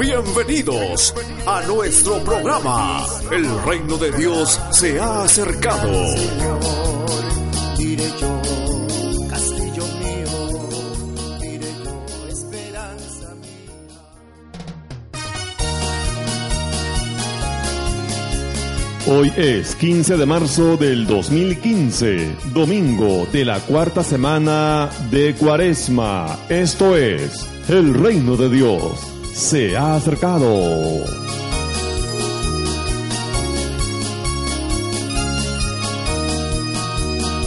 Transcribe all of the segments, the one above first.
Bienvenidos a nuestro programa. El reino de Dios se ha acercado. Hoy es 15 de marzo del 2015, domingo de la cuarta semana de Cuaresma. Esto es el reino de Dios se ha acercado.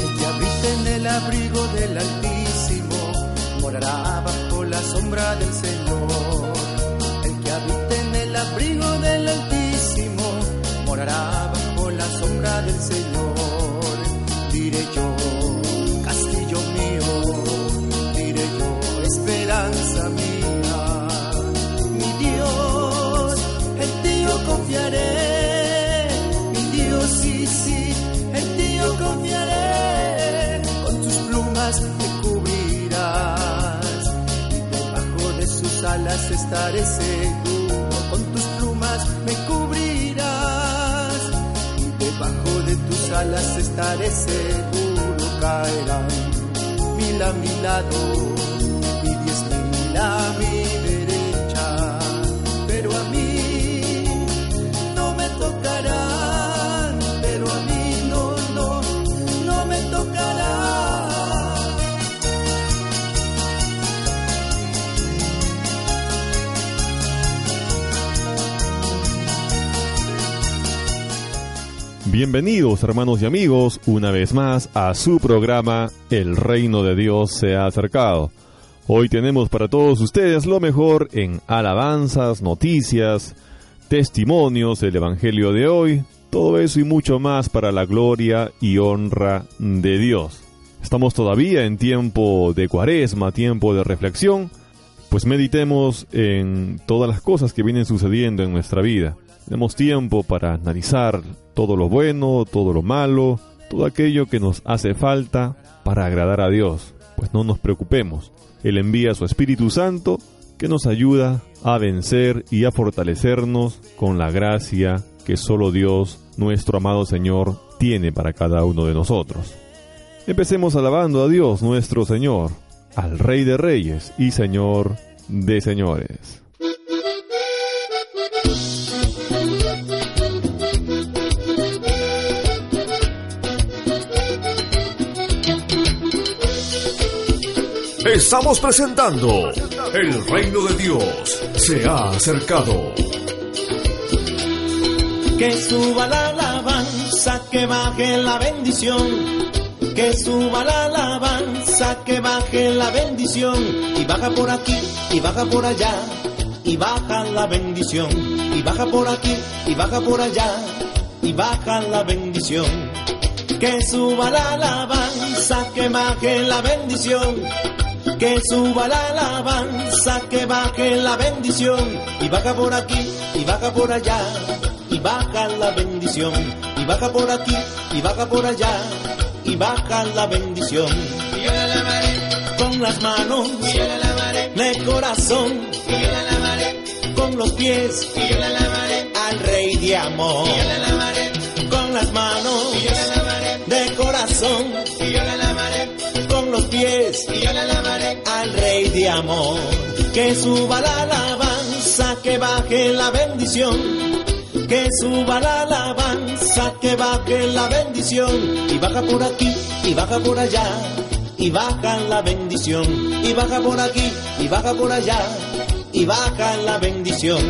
El que habita en el abrigo del Altísimo morará bajo la sombra del Señor. El que habita en el abrigo del Altísimo morará bajo la sombra del Señor. Alas estaré seguro. Con tus plumas me cubrirás. Y debajo de tus alas estaré seguro. Caerán mil a mi lado y diez mil a mi Bienvenidos hermanos y amigos una vez más a su programa El reino de Dios se ha acercado. Hoy tenemos para todos ustedes lo mejor en alabanzas, noticias, testimonios, el Evangelio de hoy, todo eso y mucho más para la gloria y honra de Dios. Estamos todavía en tiempo de cuaresma, tiempo de reflexión, pues meditemos en todas las cosas que vienen sucediendo en nuestra vida. Tenemos tiempo para analizar todo lo bueno, todo lo malo, todo aquello que nos hace falta para agradar a Dios. Pues no nos preocupemos. Él envía a su Espíritu Santo que nos ayuda a vencer y a fortalecernos con la gracia que solo Dios, nuestro amado Señor, tiene para cada uno de nosotros. Empecemos alabando a Dios nuestro Señor, al Rey de Reyes y Señor de Señores. Estamos presentando El reino de Dios se ha acercado. Que suba la alabanza, que baje la bendición. Que suba la alabanza, que baje la bendición. Y baja por aquí, y baja por allá, y baja la bendición. Y baja por aquí, y baja por allá, y baja la bendición. Que suba la alabanza, que baje la bendición. Que suba la alabanza, que baje la bendición. Y baja por aquí, y baja por allá, baja la bendición. Y baja por aquí y baja por allá y baja la bendición. Y yo la lavaré Con las manos y yo la lavaré de corazón, y yo la lavaré con los pies y yo la lavaré al rey de amor. y yo la lavaré Con las manos y yo la lavaré de corazón, y yo la pies y yo la lavaré al rey de amor. Que suba la alabanza, que baje la bendición. Que suba la alabanza, que baje la bendición. Y baja por aquí, y baja por allá, y baja la bendición. Y baja por aquí, y baja por allá, y baja la bendición.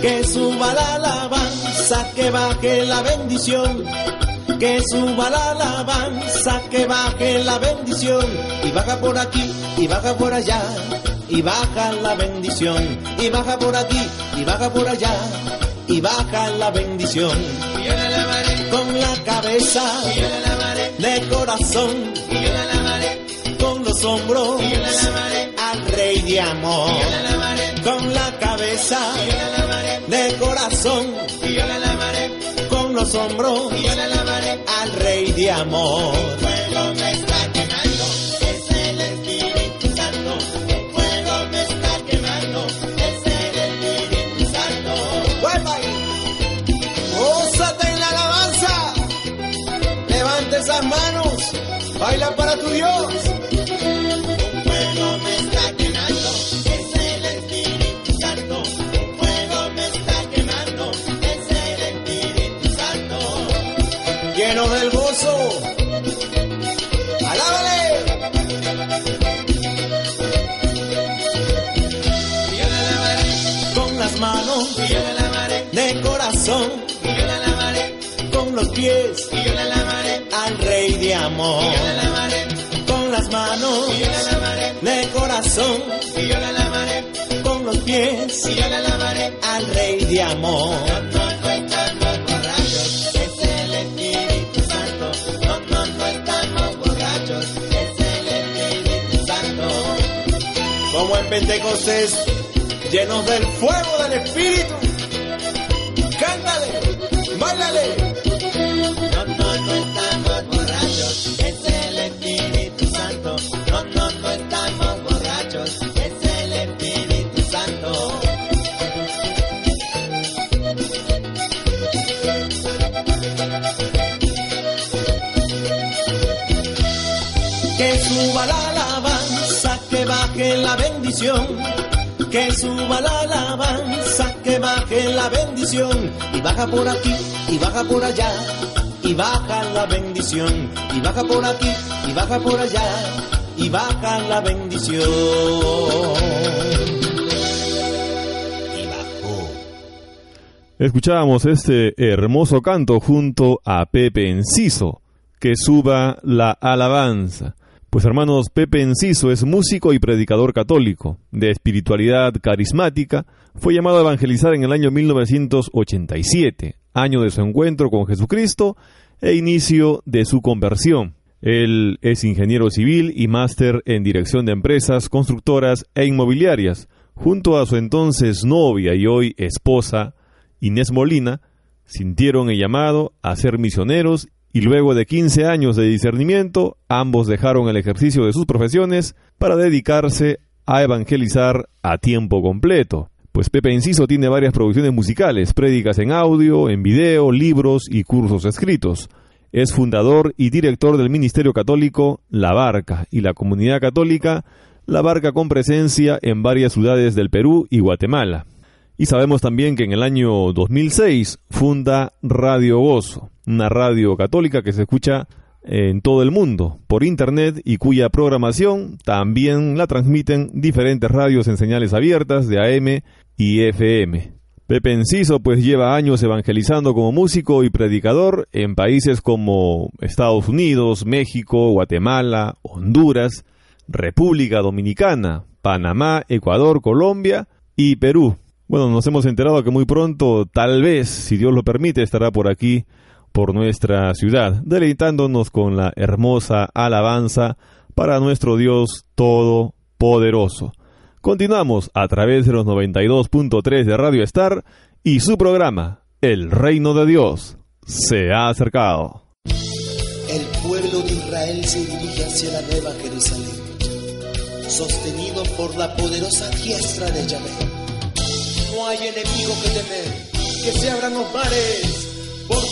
Que suba la alabanza, que baje la bendición. Que suba la alabanza, que baje la bendición. Y baja por aquí, y baja por allá, y baja la bendición. Y baja por aquí, y baja por allá, y baja la bendición. y yo la lavaré Con la cabeza y yo la lavaré de corazón, y yo la lavaré con los hombros y yo la lavaré al rey de amor. y yo la lavaré Con la cabeza y yo la lavaré de corazón, con los hombros y yo la lavaré al rey de amor. fuego me está quemando es el Espíritu Santo el fuego me está quemando es el Espíritu Santo ¡Vuelva ahí! ¡Gózate en la alabanza! Levanta esas manos, baila para tu Dios. Del gozo. ¡Alábale! Con las manos y yo la lavaré de corazón, y yo la lavaré con los pies y yo la lavaré al rey de amor. y yo la lavaré Con las manos y yo la lavaré de corazón, y yo la lavaré con los pies y yo la lavaré al rey de amor. En Pentecostés, llenos del fuego del Espíritu. Cántale, bailale. No, no, no estamos borrachos, es el Espíritu Santo. No, no, no estamos Que suba la alabanza, que baje la bendición. Y baja por aquí, y baja por allá, y baja la bendición. Y baja por aquí, y baja por allá, y baja la bendición. Y bajó. Escuchábamos este hermoso canto junto a Pepe Enciso, que suba la alabanza. Pues hermanos, Pepe Enciso es músico y predicador católico, de espiritualidad carismática, fue llamado a evangelizar en el año 1987, año de su encuentro con Jesucristo e inicio de su conversión. Él es ingeniero civil y máster en dirección de empresas, constructoras e inmobiliarias, junto a su entonces novia y hoy esposa, Inés Molina, sintieron el llamado a ser misioneros y luego de 15 años de discernimiento, ambos dejaron el ejercicio de sus profesiones para dedicarse a evangelizar a tiempo completo. Pues Pepe Enciso tiene varias producciones musicales, prédicas en audio, en video, libros y cursos escritos. Es fundador y director del Ministerio Católico La Barca y la comunidad católica La Barca con presencia en varias ciudades del Perú y Guatemala. Y sabemos también que en el año 2006 funda Radio Gozo, una radio católica que se escucha en todo el mundo por internet y cuya programación también la transmiten diferentes radios en señales abiertas de AM y FM. Pepe Enciso pues lleva años evangelizando como músico y predicador en países como Estados Unidos, México, Guatemala, Honduras, República Dominicana, Panamá, Ecuador, Colombia y Perú. Bueno, nos hemos enterado que muy pronto, tal vez, si Dios lo permite, estará por aquí, por nuestra ciudad, deleitándonos con la hermosa alabanza para nuestro Dios Todopoderoso. Continuamos a través de los 92.3 de Radio Star y su programa, el reino de Dios se ha acercado. El pueblo de Israel se dirige hacia la nueva Jerusalén, sostenido por la poderosa diestra de Yahvé. No hay enemigo que temer, que se abran los mares,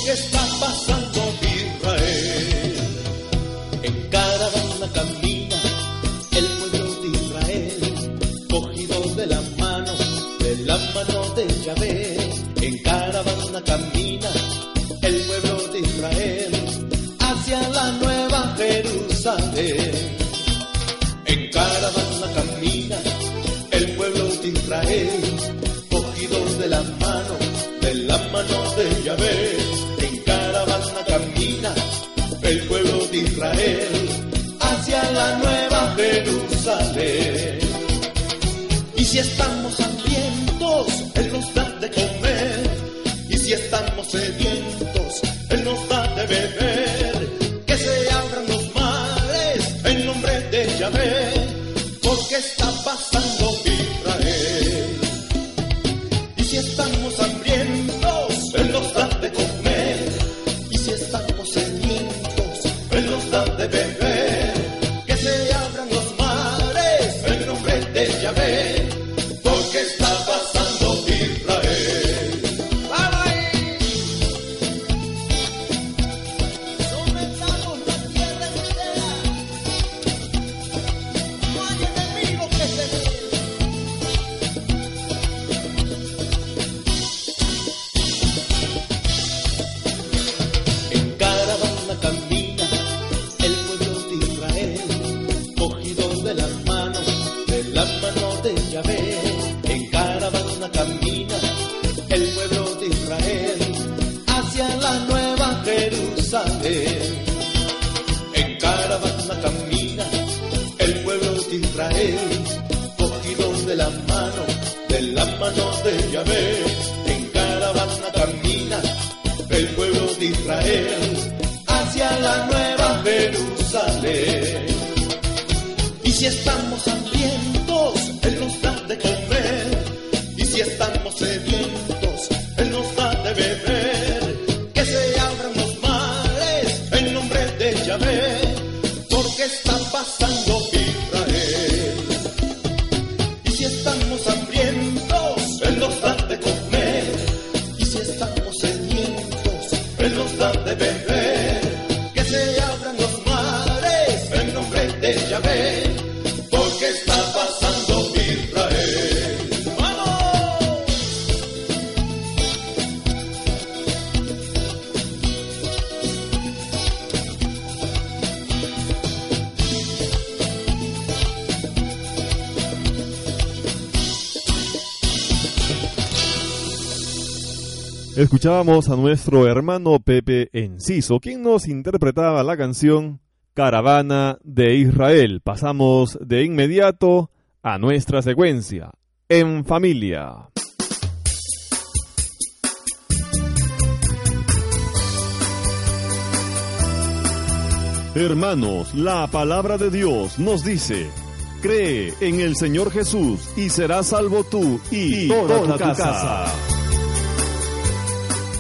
porque está pasando Israel. En caravana camina el pueblo de Israel, cogido de la mano, de la mano de Yahvé. En caravana camina el pueblo de Israel hacia la nueva Jerusalén. Si estamos hambrientos, Él nos da de comer. Y si estamos sedientos, Escuchábamos a nuestro hermano Pepe Enciso, quien nos interpretaba la canción Caravana de Israel. Pasamos de inmediato a nuestra secuencia, En Familia. Hermanos, la palabra de Dios nos dice, cree en el Señor Jesús y serás salvo tú y, toda, tu casa.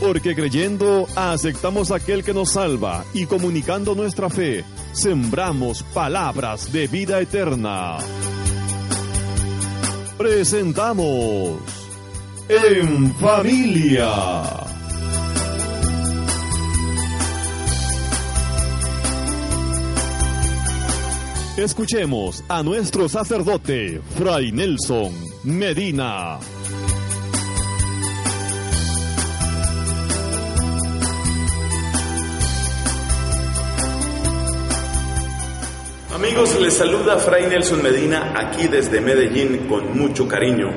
Porque creyendo aceptamos aquel que nos salva y comunicando nuestra fe, sembramos palabras de vida eterna. Presentamos En Familia. Escuchemos a nuestro sacerdote, Fray Nelson Medina. Amigos, les saluda Fray Nelson Medina aquí desde Medellín con mucho cariño.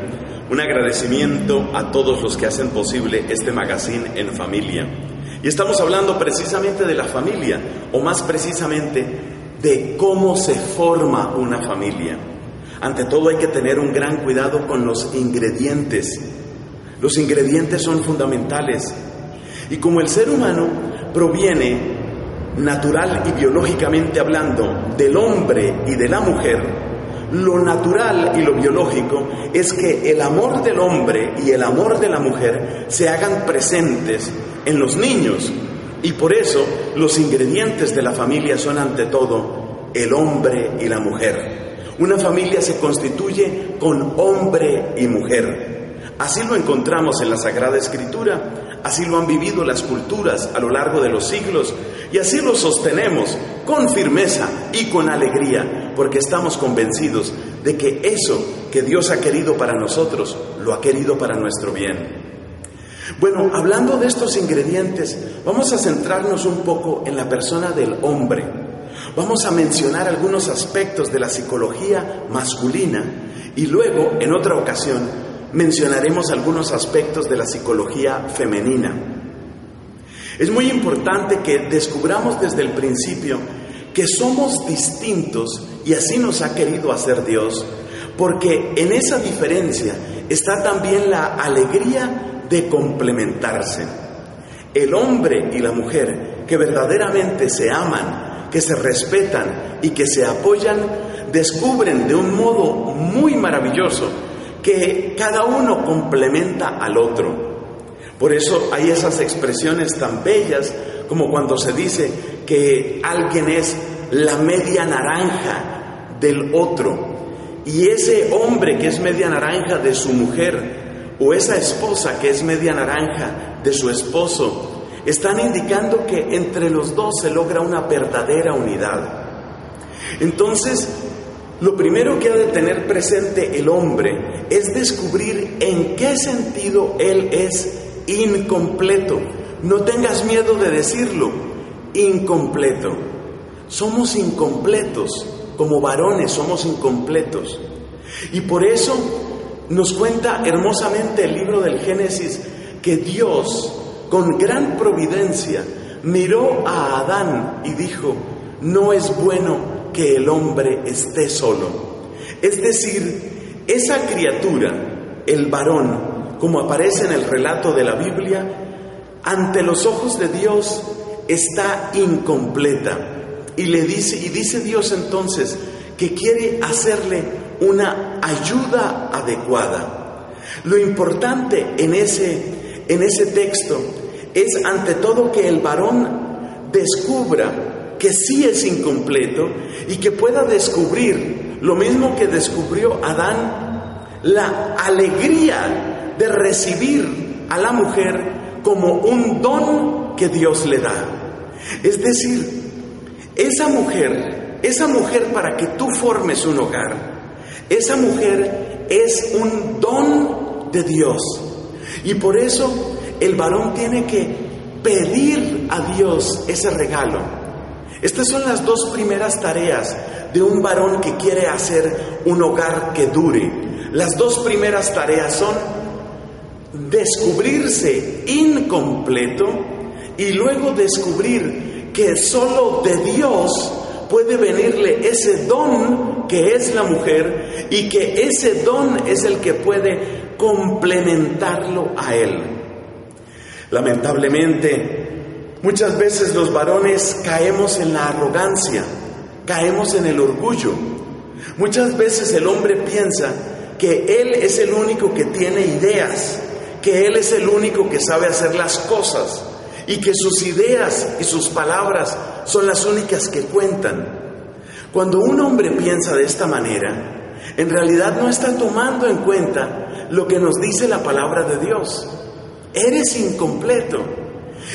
Un agradecimiento a todos los que hacen posible este magazine en familia. Y estamos hablando precisamente de la familia, o más precisamente de cómo se forma una familia. Ante todo hay que tener un gran cuidado con los ingredientes. Los ingredientes son fundamentales. Y como el ser humano proviene natural y biológicamente hablando del hombre y de la mujer, lo natural y lo biológico es que el amor del hombre y el amor de la mujer se hagan presentes en los niños. Y por eso los ingredientes de la familia son ante todo el hombre y la mujer. Una familia se constituye con hombre y mujer. Así lo encontramos en la Sagrada Escritura, así lo han vivido las culturas a lo largo de los siglos y así lo sostenemos con firmeza y con alegría, porque estamos convencidos de que eso que Dios ha querido para nosotros, lo ha querido para nuestro bien. Bueno, hablando de estos ingredientes, vamos a centrarnos un poco en la persona del hombre. Vamos a mencionar algunos aspectos de la psicología masculina y luego, en otra ocasión, mencionaremos algunos aspectos de la psicología femenina. Es muy importante que descubramos desde el principio que somos distintos y así nos ha querido hacer Dios, porque en esa diferencia está también la alegría de complementarse. El hombre y la mujer que verdaderamente se aman, que se respetan y que se apoyan, descubren de un modo muy maravilloso que cada uno complementa al otro. Por eso hay esas expresiones tan bellas como cuando se dice que alguien es la media naranja del otro. Y ese hombre que es media naranja de su mujer o esa esposa que es media naranja de su esposo, están indicando que entre los dos se logra una verdadera unidad. Entonces, lo primero que ha de tener presente el hombre es descubrir en qué sentido él es incompleto. No tengas miedo de decirlo, incompleto. Somos incompletos, como varones somos incompletos. Y por eso nos cuenta hermosamente el libro del Génesis que Dios, con gran providencia, miró a Adán y dijo, no es bueno que el hombre esté solo. Es decir, esa criatura, el varón, como aparece en el relato de la Biblia, ante los ojos de Dios está incompleta. Y le dice, y dice Dios entonces que quiere hacerle una ayuda adecuada. Lo importante en ese, en ese texto es ante todo que el varón descubra que sí es incompleto y que pueda descubrir lo mismo que descubrió Adán, la alegría de recibir a la mujer como un don que Dios le da. Es decir, esa mujer, esa mujer para que tú formes un hogar, esa mujer es un don de Dios. Y por eso el varón tiene que pedir a Dios ese regalo. Estas son las dos primeras tareas de un varón que quiere hacer un hogar que dure. Las dos primeras tareas son descubrirse incompleto y luego descubrir que solo de Dios puede venirle ese don que es la mujer y que ese don es el que puede complementarlo a él. Lamentablemente, muchas veces los varones caemos en la arrogancia, caemos en el orgullo. Muchas veces el hombre piensa que él es el único que tiene ideas, que Él es el único que sabe hacer las cosas y que sus ideas y sus palabras son las únicas que cuentan. Cuando un hombre piensa de esta manera, en realidad no está tomando en cuenta lo que nos dice la palabra de Dios. Eres incompleto.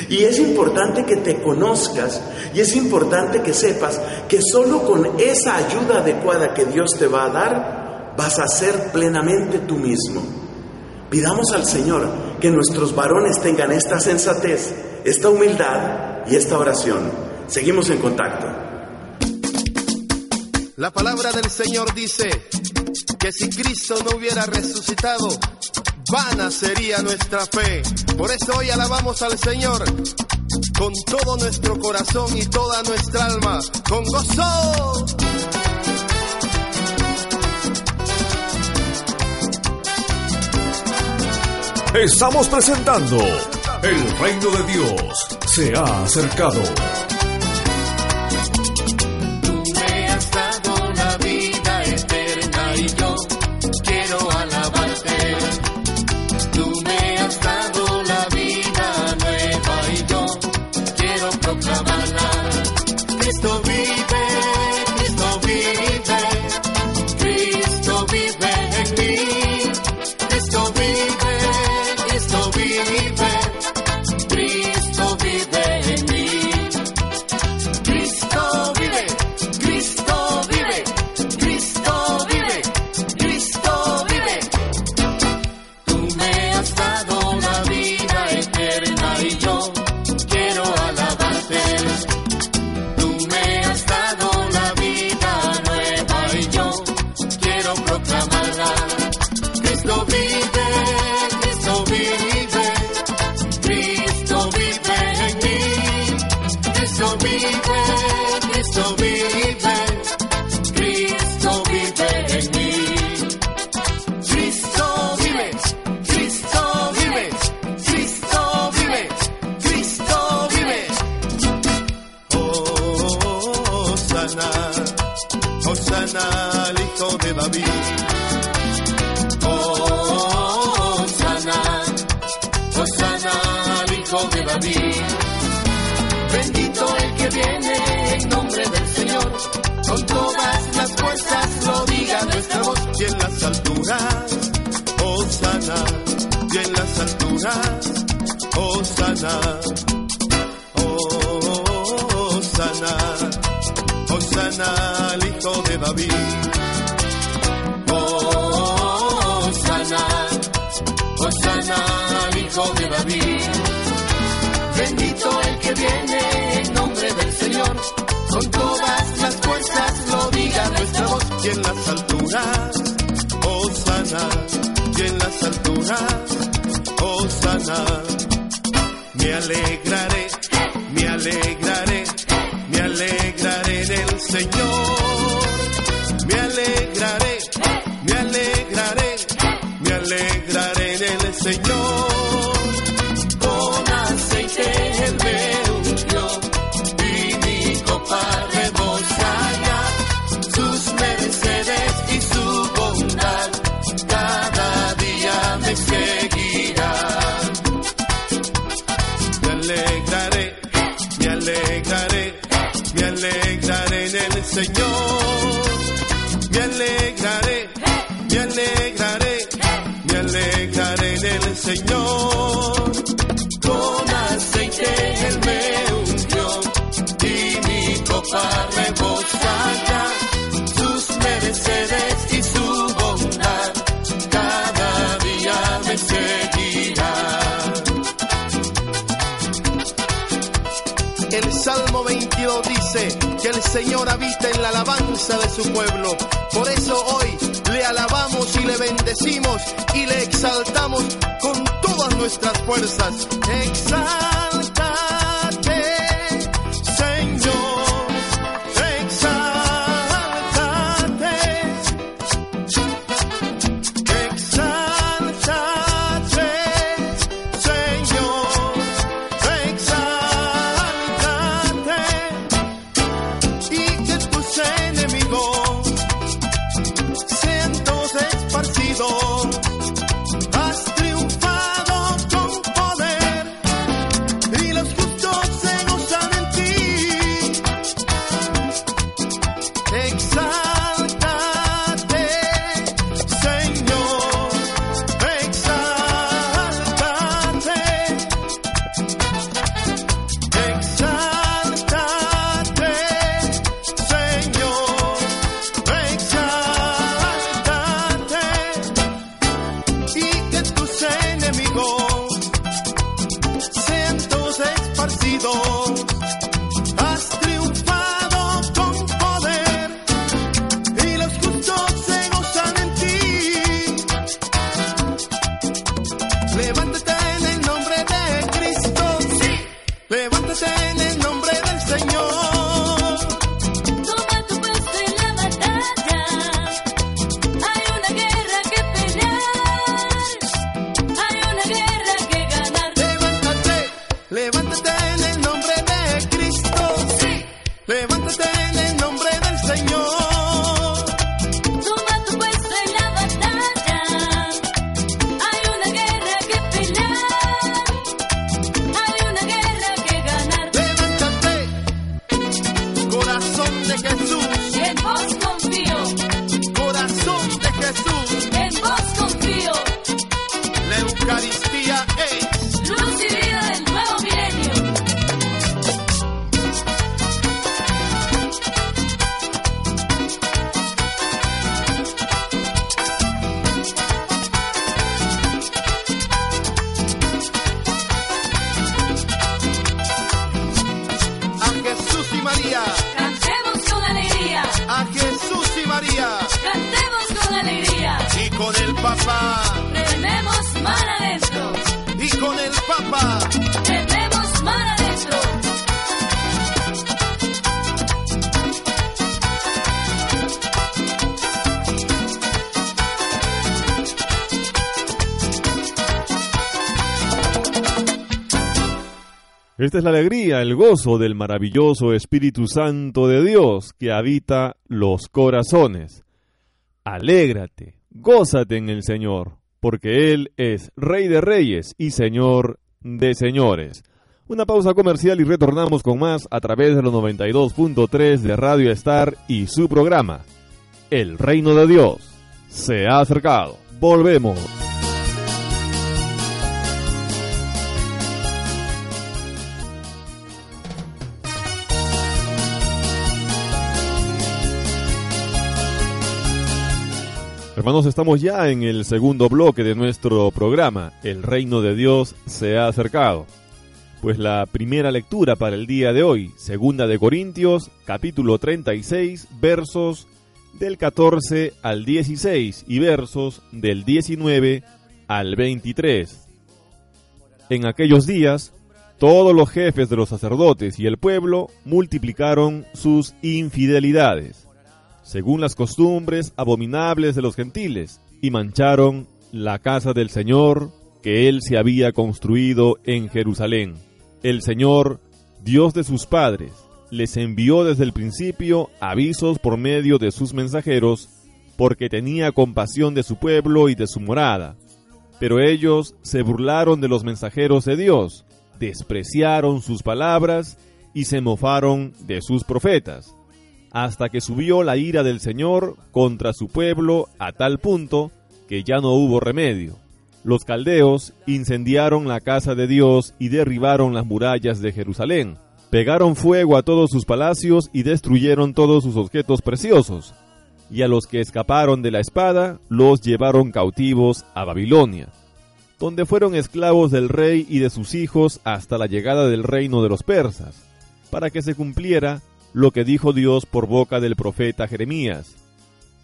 Y es importante que te conozcas y es importante que sepas que solo con esa ayuda adecuada que Dios te va a dar, vas a ser plenamente tú mismo. Pidamos al Señor que nuestros varones tengan esta sensatez, esta humildad y esta oración. Seguimos en contacto. La palabra del Señor dice que si Cristo no hubiera resucitado, vana sería nuestra fe. Por eso hoy alabamos al Señor con todo nuestro corazón y toda nuestra alma, con gozo. Estamos presentando El reino de Dios se ha acercado. Cristo vive, oh y en las alturas, oh sana, oh sana, oh sana al hijo de David. Oh, sana, oh, sana al hijo de David. Bendito el que viene en nombre del Señor. Con todas las fuerzas lo diga nuestra voz. y en las alturas, oh sana, y en las alturas, oh sana. Me alegraré, me alegraré, Señor. Me alegraré, me alegraré, me alegraré en el Señor. El Señor habita en la alabanza de su pueblo. Por eso hoy le alabamos y le bendecimos y le exaltamos con todas nuestras fuerzas. Exáltate, Es la alegría, el gozo del maravilloso Espíritu Santo de Dios que habita los corazones. Alégrate, gózate en el Señor, porque Él es Rey de Reyes y Señor de Señores. Una pausa comercial y retornamos con más a través de los 92.3 de Radio Star y su programa, El Reino de Dios. Se ha acercado. Volvemos. Hermanos, estamos ya en el segundo bloque de nuestro programa, El reino de Dios se ha acercado. Pues la primera lectura para el día de hoy, segunda de Corintios, capítulo 36, versos del 14 al 16 y versos del 19 al 23. En aquellos días, todos los jefes de los sacerdotes y el pueblo multiplicaron sus infidelidades según las costumbres abominables de los gentiles, y mancharon la casa del Señor que él se había construido en Jerusalén. El Señor, Dios de sus padres, les envió desde el principio avisos por medio de sus mensajeros, porque tenía compasión de su pueblo y de su morada. Pero ellos se burlaron de los mensajeros de Dios, despreciaron sus palabras y se mofaron de sus profetas hasta que subió la ira del Señor contra su pueblo a tal punto que ya no hubo remedio. Los caldeos incendiaron la casa de Dios y derribaron las murallas de Jerusalén. Pegaron fuego a todos sus palacios y destruyeron todos sus objetos preciosos. Y a los que escaparon de la espada los llevaron cautivos a Babilonia, donde fueron esclavos del rey y de sus hijos hasta la llegada del reino de los persas, para que se cumpliera lo que dijo Dios por boca del profeta Jeremías.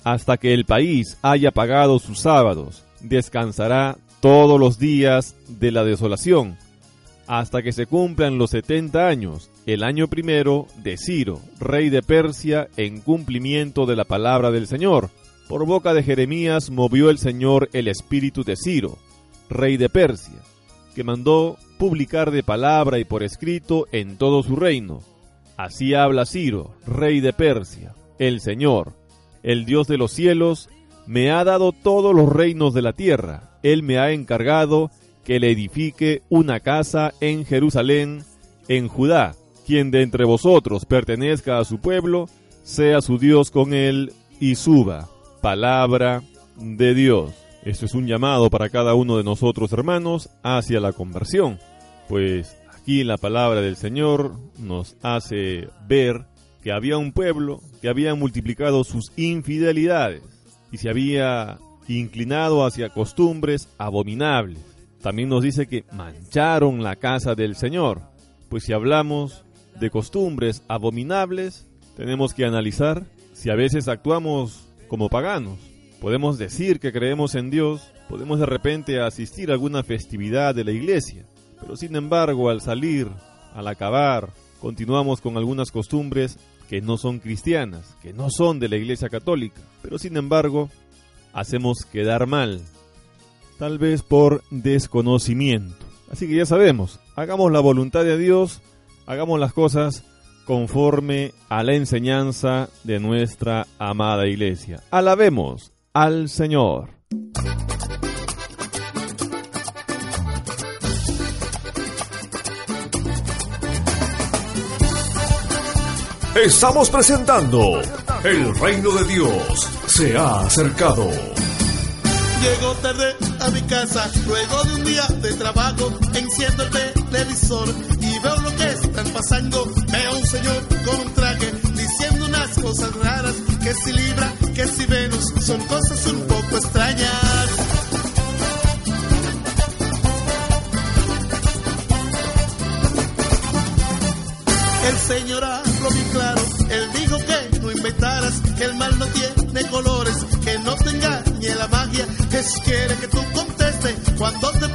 Hasta que el país haya pagado sus sábados, descansará todos los días de la desolación, hasta que se cumplan los setenta años, el año primero de Ciro, rey de Persia, en cumplimiento de la palabra del Señor. Por boca de Jeremías movió el Señor el espíritu de Ciro, rey de Persia, que mandó publicar de palabra y por escrito en todo su reino Así habla Ciro, rey de Persia, el Señor, el Dios de los cielos, me ha dado todos los reinos de la tierra. Él me ha encargado que le edifique una casa en Jerusalén, en Judá. Quien de entre vosotros pertenezca a su pueblo, sea su Dios con él y suba. Palabra de Dios. Esto es un llamado para cada uno de nosotros, hermanos, hacia la conversión. Pues Aquí la palabra del Señor nos hace ver que había un pueblo que había multiplicado sus infidelidades y se había inclinado hacia costumbres abominables. También nos dice que mancharon la casa del Señor. Pues si hablamos de costumbres abominables, tenemos que analizar si a veces actuamos como paganos. Podemos decir que creemos en Dios, podemos de repente asistir a alguna festividad de la iglesia, pero sin embargo, al salir, al acabar, continuamos con algunas costumbres que no son cristianas, que no son de la Iglesia Católica, pero sin embargo, hacemos quedar mal, tal vez por desconocimiento. Así que ya sabemos, hagamos la voluntad de Dios, hagamos las cosas conforme a la enseñanza de nuestra amada Iglesia. Alabemos al Señor. Estamos presentando El reino de Dios se ha acercado. Llego tarde a mi casa, luego de un día de trabajo, enciendo el televisor y veo lo que están pasando. Veo un señor con un traje diciendo unas cosas raras, que si Libra, que si Venus, son cosas un poco extrañas. El Señor habló bien claro, Él dijo que no inventaras, que el mal no tiene colores, que no te engañe la magia, que quiere que tú contestes cuando te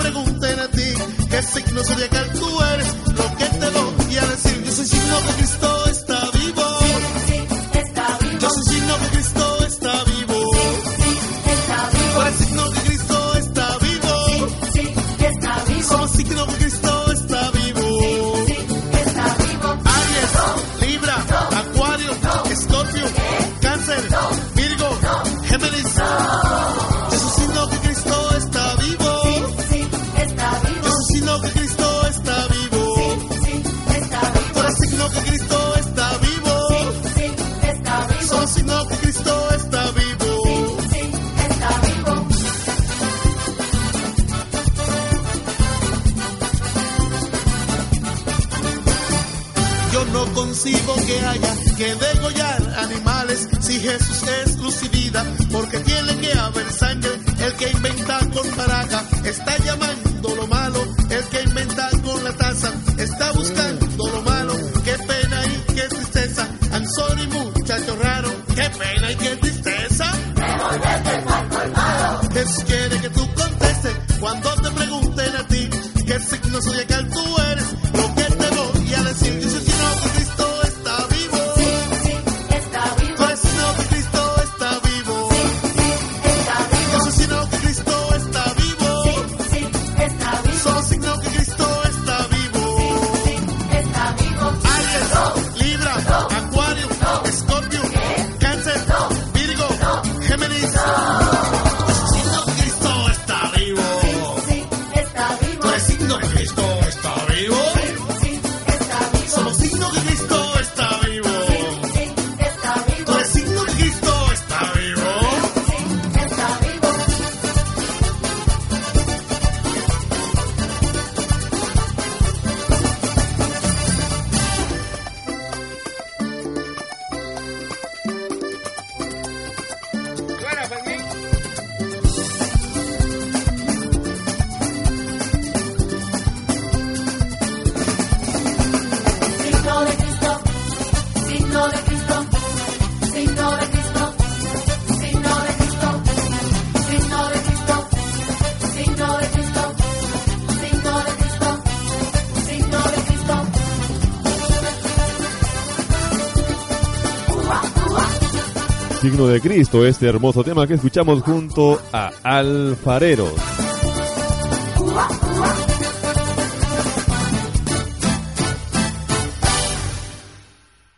de Cristo, este hermoso tema que escuchamos junto a Alfareros.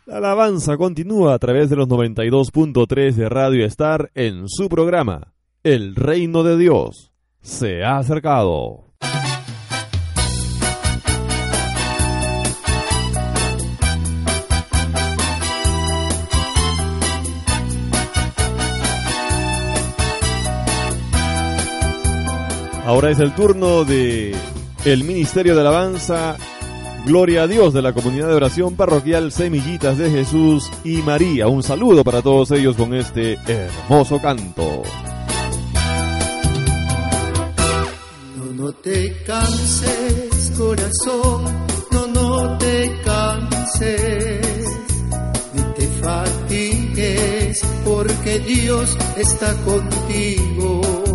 La alabanza continúa a través de los 92.3 de Radio Star en su programa, El Reino de Dios se ha acercado. Ahora es el turno de el Ministerio de Alabanza Gloria a Dios de la comunidad de oración parroquial Semillitas de Jesús y María. Un saludo para todos ellos con este hermoso canto. No, no te canses, corazón, no, no te canses, ni te fatigues, porque Dios está contigo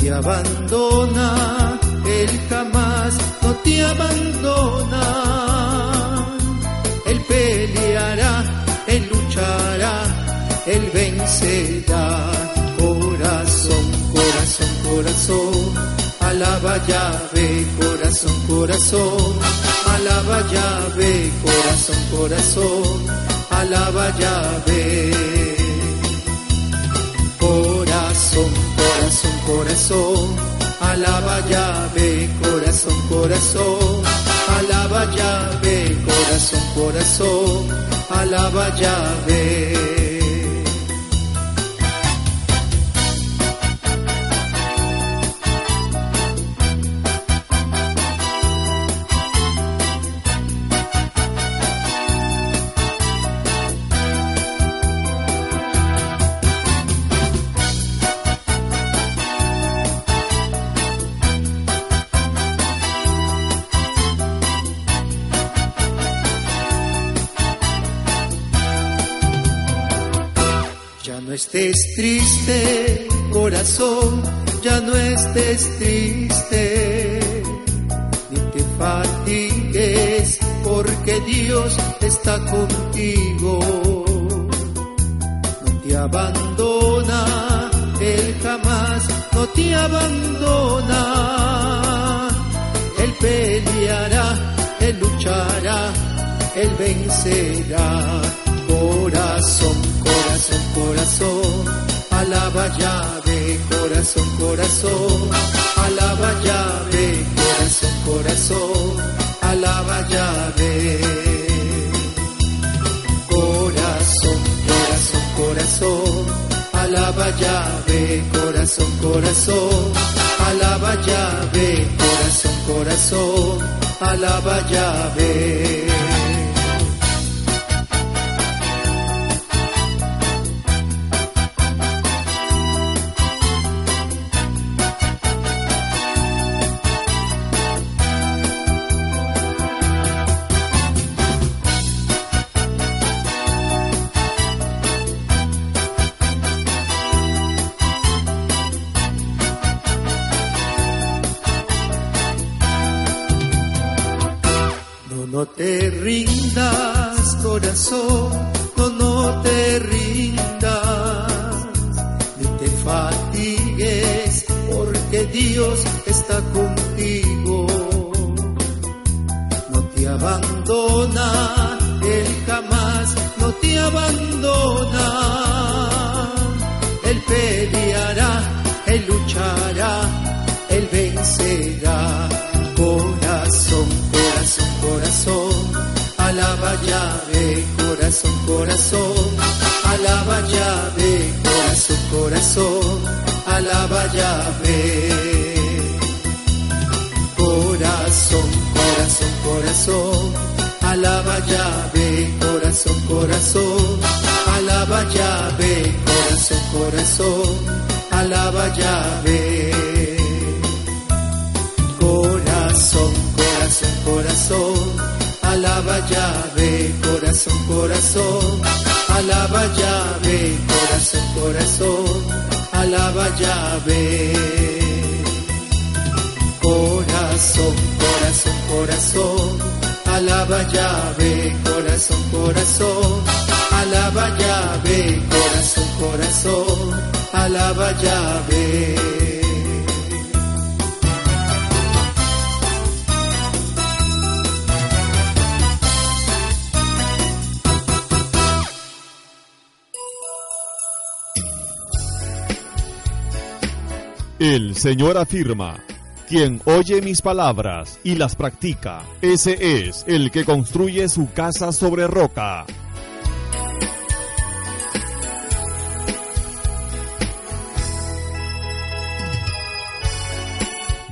te abandona, Él jamás no te abandona. Él peleará, Él luchará, Él vencerá. Corazón, corazón, corazón, alaba llave, corazón, corazón, alaba llave, corazón, corazón, alaba llave. corazón, corazón, alaba llave, corazón, corazón, alaba llave, corazón, corazón, alaba llave. Estés triste, corazón, ya no estés triste, ni te fatigues, porque Dios está contigo. No te abandona, Él jamás no te abandona. Él peleará, Él luchará, Él vencerá. Corazón, alaba llave, corazón, corazón, alaba llave, corazón, corazón, alaba llave. Corazón, corazón, corazón, alaba llave, corazón, corazón, alaba llave, corazón, corazón, alaba llave. Luchará, Él vencerá. Corazón, corazón, corazón, alaba llave, corazón, corazón, alaba llave, corazón, corazón, alaba llave. Corazón, corazón, corazón, alaba llave, corazón, corazón, alaba llave, corazón, corazón, alaba llave. Corazón, corazón, corazón, alaba llave, corazón, corazón, alaba llave, corazón, corazón, alaba llave. Corazón, corazón, corazón, alaba llave, corazón, corazón, alaba llave, corazón, corazón, alaba. El Señor afirma, quien oye mis palabras y las practica, ese es el que construye su casa sobre roca.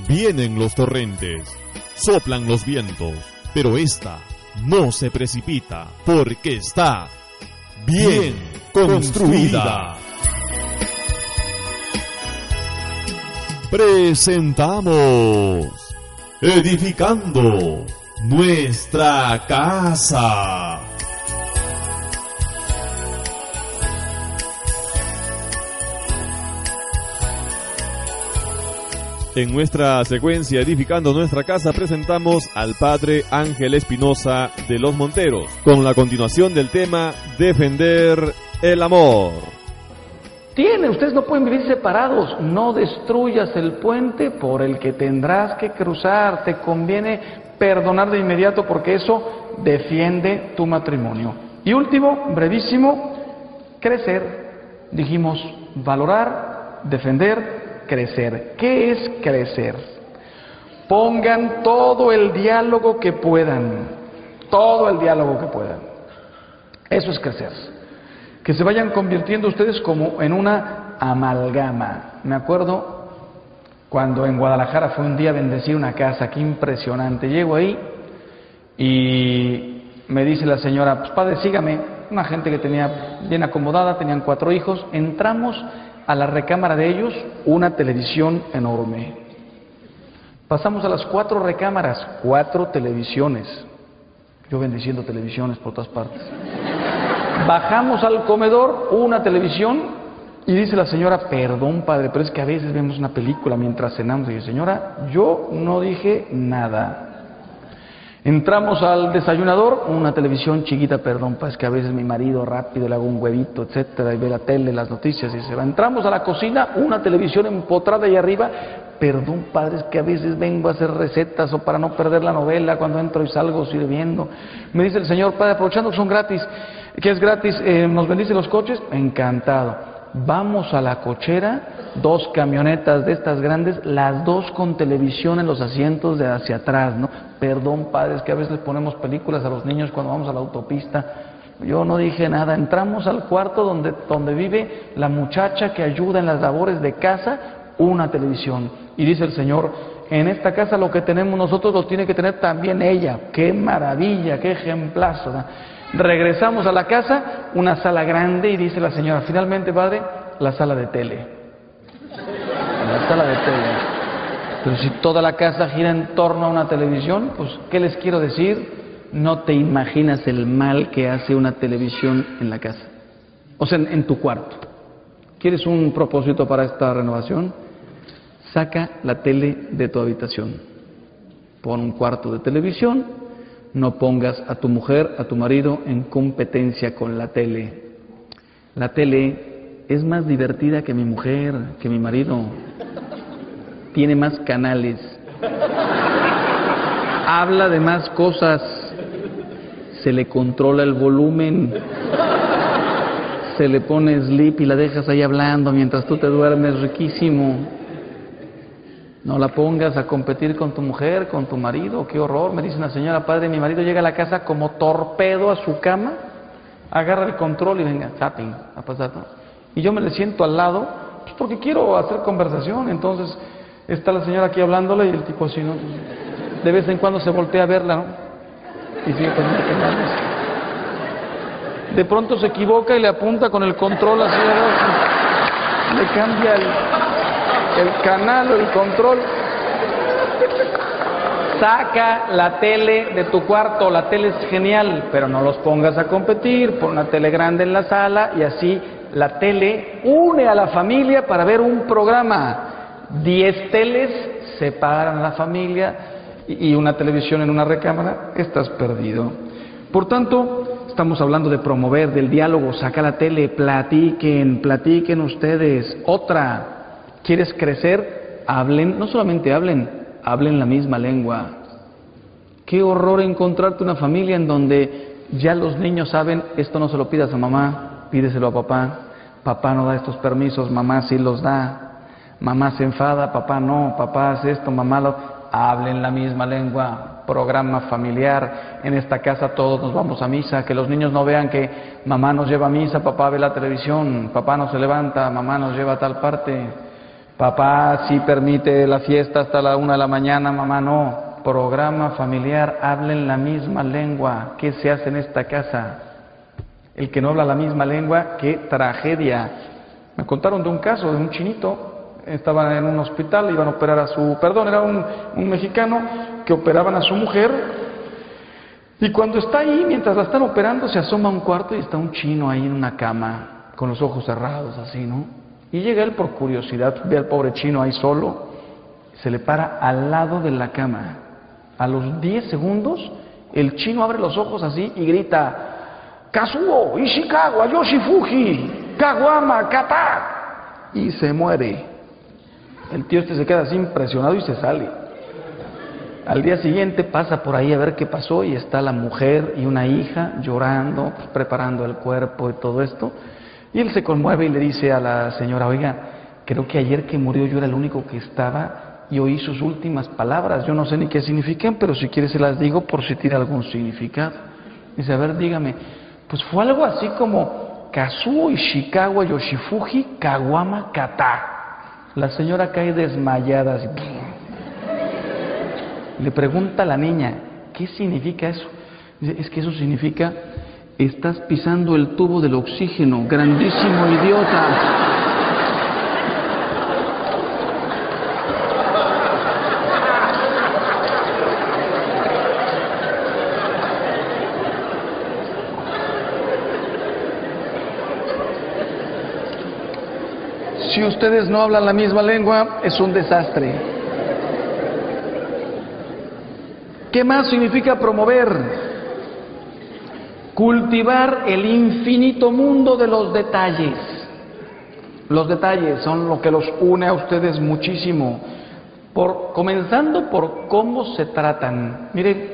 Vienen los torrentes, soplan los vientos, pero esta no se precipita porque está bien construida. Presentamos Edificando nuestra casa. En nuestra secuencia Edificando nuestra casa presentamos al padre Ángel Espinosa de los Monteros, con la continuación del tema Defender el amor. Tiene, ustedes no pueden vivir separados. No destruyas el puente por el que tendrás que cruzar. Te conviene perdonar de inmediato porque eso defiende tu matrimonio. Y último, brevísimo, crecer. Dijimos valorar, defender, crecer. ¿Qué es crecer? Pongan todo el diálogo que puedan. Todo el diálogo que puedan. Eso es crecer que se vayan convirtiendo ustedes como en una amalgama. Me acuerdo cuando en Guadalajara fue un día bendecir una casa, qué impresionante. Llego ahí y me dice la señora, pues padre, sígame. Una gente que tenía bien acomodada, tenían cuatro hijos. Entramos a la recámara de ellos, una televisión enorme. Pasamos a las cuatro recámaras, cuatro televisiones. Yo bendiciendo televisiones por todas partes. Bajamos al comedor, una televisión, Y dice la señora, perdón padre, pero es que a veces vemos una película mientras cenamos. Y yo, señora, yo no dije nada. Entramos al desayunador, una televisión chiquita, perdón, pues que a veces mi marido rápido le hago un huevito, etcétera, y ve la tele, las noticias y se va. Entramos a la cocina, una televisión empotrada ahí arriba, perdón, padres, que a veces vengo a hacer recetas o para no perder la novela, cuando entro y salgo sirviendo. Me dice el señor, padre, aprovechando que son gratis, que es gratis, eh, ¿nos bendice los coches? Encantado. Vamos a la cochera, dos camionetas de estas grandes, las dos con televisión en los asientos de hacia atrás, ¿no? Perdón, padres, que a veces ponemos películas a los niños cuando vamos a la autopista. Yo no dije nada. Entramos al cuarto donde, donde vive la muchacha que ayuda en las labores de casa, una televisión. Y dice el Señor, en esta casa lo que tenemos nosotros lo tiene que tener también ella. Qué maravilla, qué ejemplazo. ¿no? Regresamos a la casa, una sala grande y dice la señora, finalmente padre, la sala de tele. La sala de tele. Pero si toda la casa gira en torno a una televisión, pues ¿qué les quiero decir? No te imaginas el mal que hace una televisión en la casa. O sea, en, tu cuarto. ¿Quieres un propósito para esta renovación? Saca la tele de tu habitación. Pon un cuarto de televisión no pongas a tu mujer, a tu marido en competencia con la tele. La tele es más divertida que mi mujer, que mi marido. Tiene más canales. Habla de más cosas. Se le controla el volumen. Se le pone sleep y la dejas ahí hablando mientras tú te duermes riquísimo. No la pongas a competir con tu mujer, con tu marido, qué horror. Me dice una señora, padre, mi marido llega a la casa como torpedo a su cama, agarra el control y venga, zapping, a pasar. Y yo me le siento al lado, pues porque quiero hacer conversación. Entonces está la señora aquí hablándole y el tipo así, ¿no? De vez en cuando se voltea a verla, ¿no? Y sigue De pronto se equivoca y le apunta con el control así, ¿no? le cambia el el canal o el control. Saca la tele de tu cuarto, la tele es genial, pero no los pongas a competir, pon una tele grande en la sala y así la tele une a la familia para ver un programa. Diez teles separan a la familia y una televisión en una recámara, estás perdido. Por tanto, estamos hablando de promover, del diálogo, saca la tele, platiquen, platiquen ustedes. Otra, ¿Quieres crecer? Hablen, no solamente hablen, hablen la misma lengua. Qué horror encontrarte una familia en donde ya los niños saben, esto no se lo pidas a mamá, pídeselo a papá. Papá no da estos permisos, mamá sí los da. Mamá se enfada, papá no, papá hace esto, mamá lo... Hablen la misma lengua, programa familiar. En esta casa todos nos vamos a misa, que los niños no vean que mamá nos lleva a misa, papá ve la televisión, papá no se levanta, mamá nos lleva a tal parte. Papá sí permite la fiesta hasta la una de la mañana, mamá no. Programa familiar, hablen la misma lengua. ¿Qué se hace en esta casa? El que no habla la misma lengua, qué tragedia. Me contaron de un caso de un chinito, estaba en un hospital, iban a operar a su, perdón, era un, un mexicano que operaban a su mujer. Y cuando está ahí, mientras la están operando, se asoma a un cuarto y está un chino ahí en una cama, con los ojos cerrados, así, ¿no? Y llega él por curiosidad, ve al pobre chino ahí solo, se le para al lado de la cama. A los 10 segundos, el chino abre los ojos así y grita, Kazuo, Ishikawa, Yoshifuji, Kawama, Kata. Y se muere. El tío este se queda así impresionado y se sale. Al día siguiente pasa por ahí a ver qué pasó y está la mujer y una hija llorando, pues, preparando el cuerpo y todo esto. Y él se conmueve y le dice a la señora, oiga, creo que ayer que murió yo era el único que estaba y oí sus últimas palabras. Yo no sé ni qué significan, pero si quiere se las digo por si tiene algún significado. Dice, a ver, dígame, pues fue algo así como Kazuo Ishikawa Yoshifuji Kawama Kata. La señora cae desmayada. Le pregunta a la niña, ¿qué significa eso? Dice, es que eso significa Estás pisando el tubo del oxígeno, grandísimo idiota. ustedes no hablan la misma lengua, es un desastre. ¿Qué más significa promover? Cultivar el infinito mundo de los detalles. Los detalles son lo que los une a ustedes muchísimo. Por, comenzando por cómo se tratan. Miren,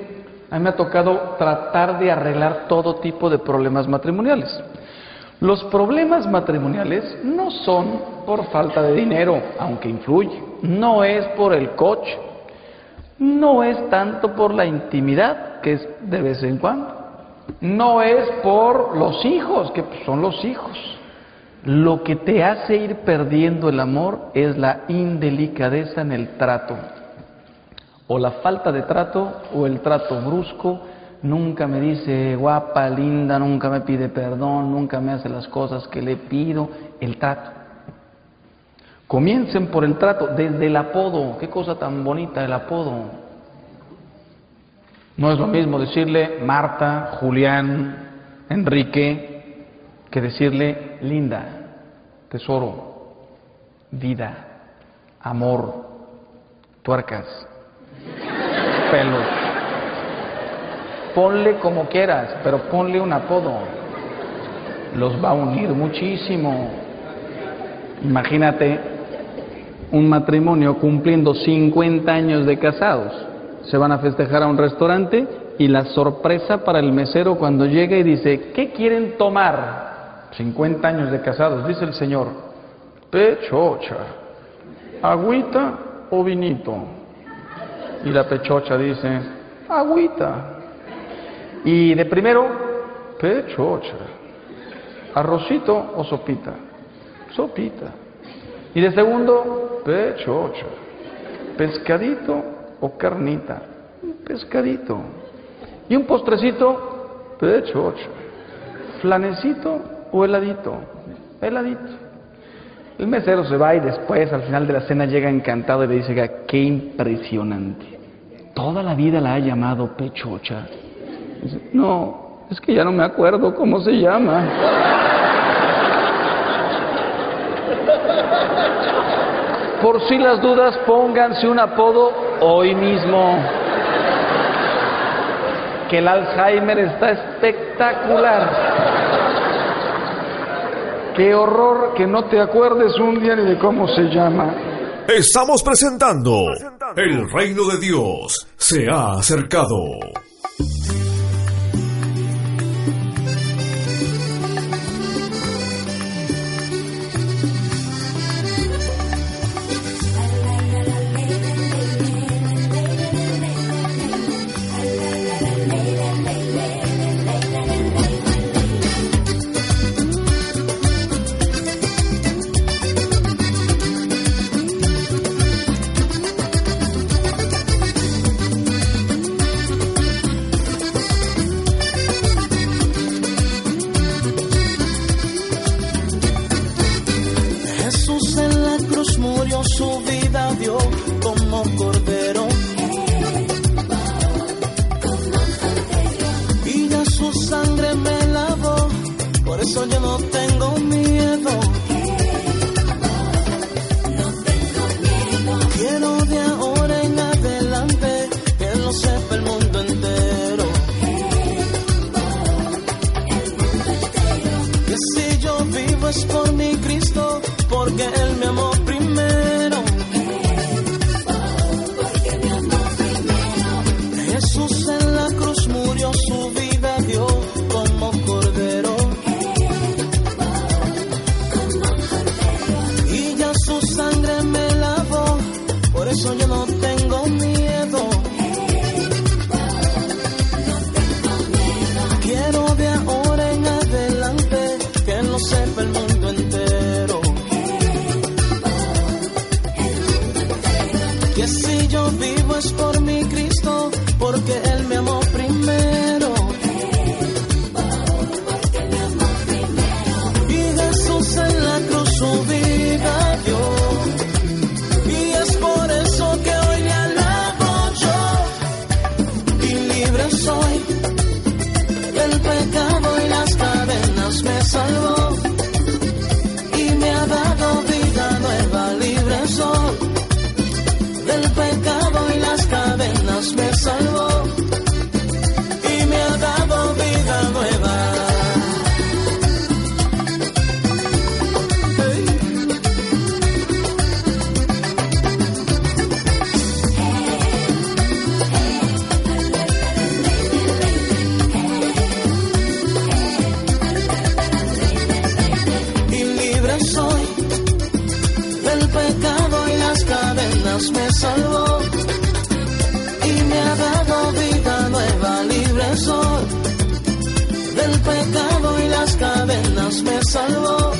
a mí me ha tocado tratar de arreglar todo tipo de problemas matrimoniales. Los problemas matrimoniales no son por falta de dinero, aunque influye. No es por el coche. No es tanto por la intimidad, que es de vez en cuando. No es por los hijos, que son los hijos. Lo que te hace ir perdiendo el amor es la indelicadeza en el trato. O la falta de trato o el trato brusco nunca me dice guapa, linda, nunca me pide perdón, nunca me hace las cosas que le pido, el trato. Comiencen por el trato, desde el apodo, qué cosa tan bonita el apodo. No es lo mismo decirle Marta, Julián, Enrique, que decirle linda, tesoro, vida, amor, tuercas, pelos ponle como quieras, pero ponle un apodo. Los va a unir muchísimo. Imagínate un matrimonio cumpliendo 50 años de casados. Se van a festejar a un restaurante y la sorpresa para el mesero cuando llega y dice, ¿qué quieren tomar? 50 años de casados, dice el Señor, pechocha, agüita o vinito. Y la pechocha dice, agüita. Y de primero, pechocha. Arrocito o sopita. Sopita. Y de segundo, pechocha. Pescadito o carnita. Pescadito. Y un postrecito, pechocha. Flanecito o heladito. Heladito. El mesero se va y después, al final de la cena, llega encantado y le dice, qué impresionante. Toda la vida la ha llamado pechocha no, es que ya no me acuerdo cómo se llama. Por si las dudas, pónganse un apodo hoy mismo. Que el Alzheimer está espectacular. Qué horror que no te acuerdes un día ni de cómo se llama. Estamos presentando El reino de Dios se ha acercado. Me salvó y me ha dado vida nueva, libre soy. Del pecado y las cadenas me salvó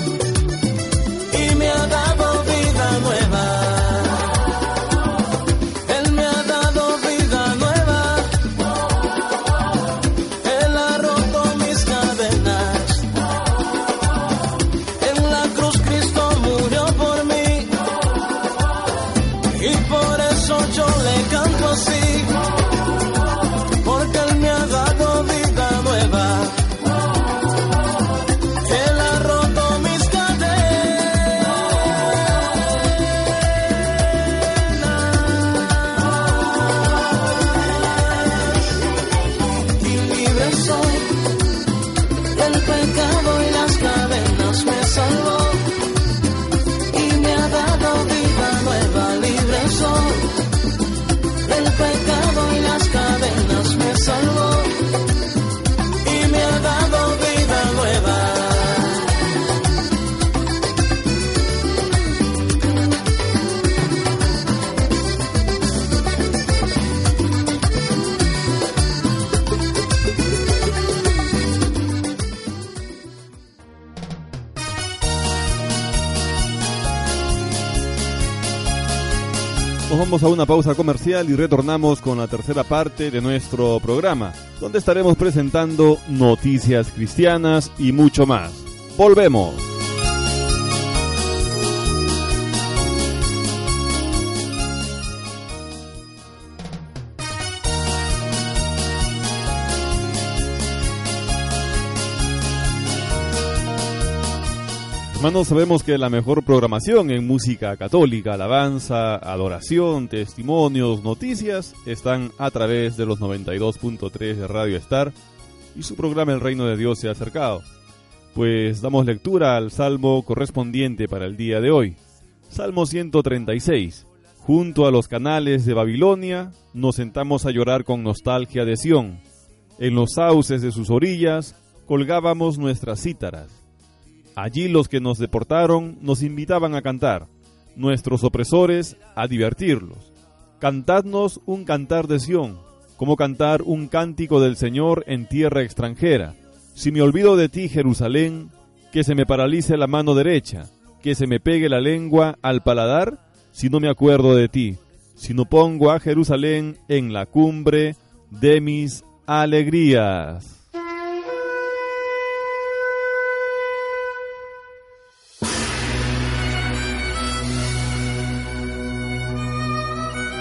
a una pausa comercial y retornamos con la tercera parte de nuestro programa, donde estaremos presentando noticias cristianas y mucho más. Volvemos. Hermanos, sabemos que la mejor programación en música católica, alabanza, adoración, testimonios, noticias, están a través de los 92.3 de Radio Star y su programa El Reino de Dios se ha acercado. Pues damos lectura al salmo correspondiente para el día de hoy. Salmo 136. Junto a los canales de Babilonia nos sentamos a llorar con nostalgia de Sión. En los sauces de sus orillas colgábamos nuestras cítaras. Allí los que nos deportaron nos invitaban a cantar, nuestros opresores a divertirlos. Cantadnos un cantar de Sión, como cantar un cántico del Señor en tierra extranjera. Si me olvido de ti, Jerusalén, que se me paralice la mano derecha, que se me pegue la lengua al paladar, si no me acuerdo de ti, si no pongo a Jerusalén en la cumbre de mis alegrías.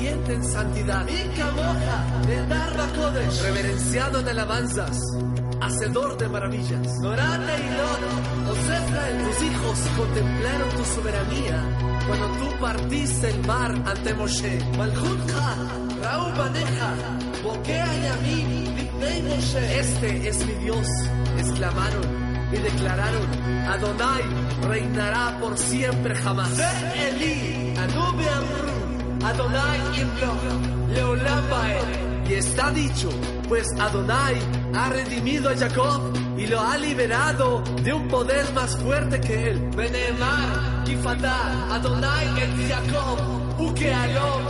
Resplandeciente en santidad? De Kodesh, reverenciado en alabanzas, hacedor de maravillas. Norate y Lot, Osefra, tus hijos contemplaron tu soberanía cuando tú partiste el mar ante Moshe. Malchutja, Raúl Baneja, Bokea y Moshe. Este es mi Dios, exclamaron y declararon, Adonai reinará por siempre jamás. Anube Adonai Imloch, Leolam. Y está dicho, pues Adonai ha redimido a Jacob y lo ha liberado de un poder más fuerte que él. Benemar, Adonai et Jacob, Ukealom,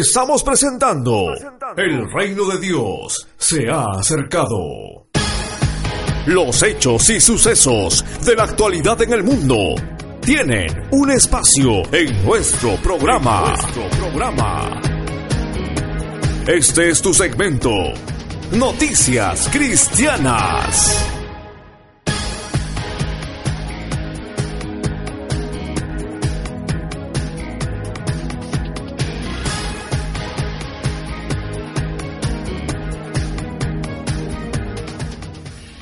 Estamos presentando El reino de Dios se ha acercado. Los hechos y sucesos de la actualidad en el mundo tienen un espacio en nuestro programa. Este es tu segmento. Noticias Cristianas.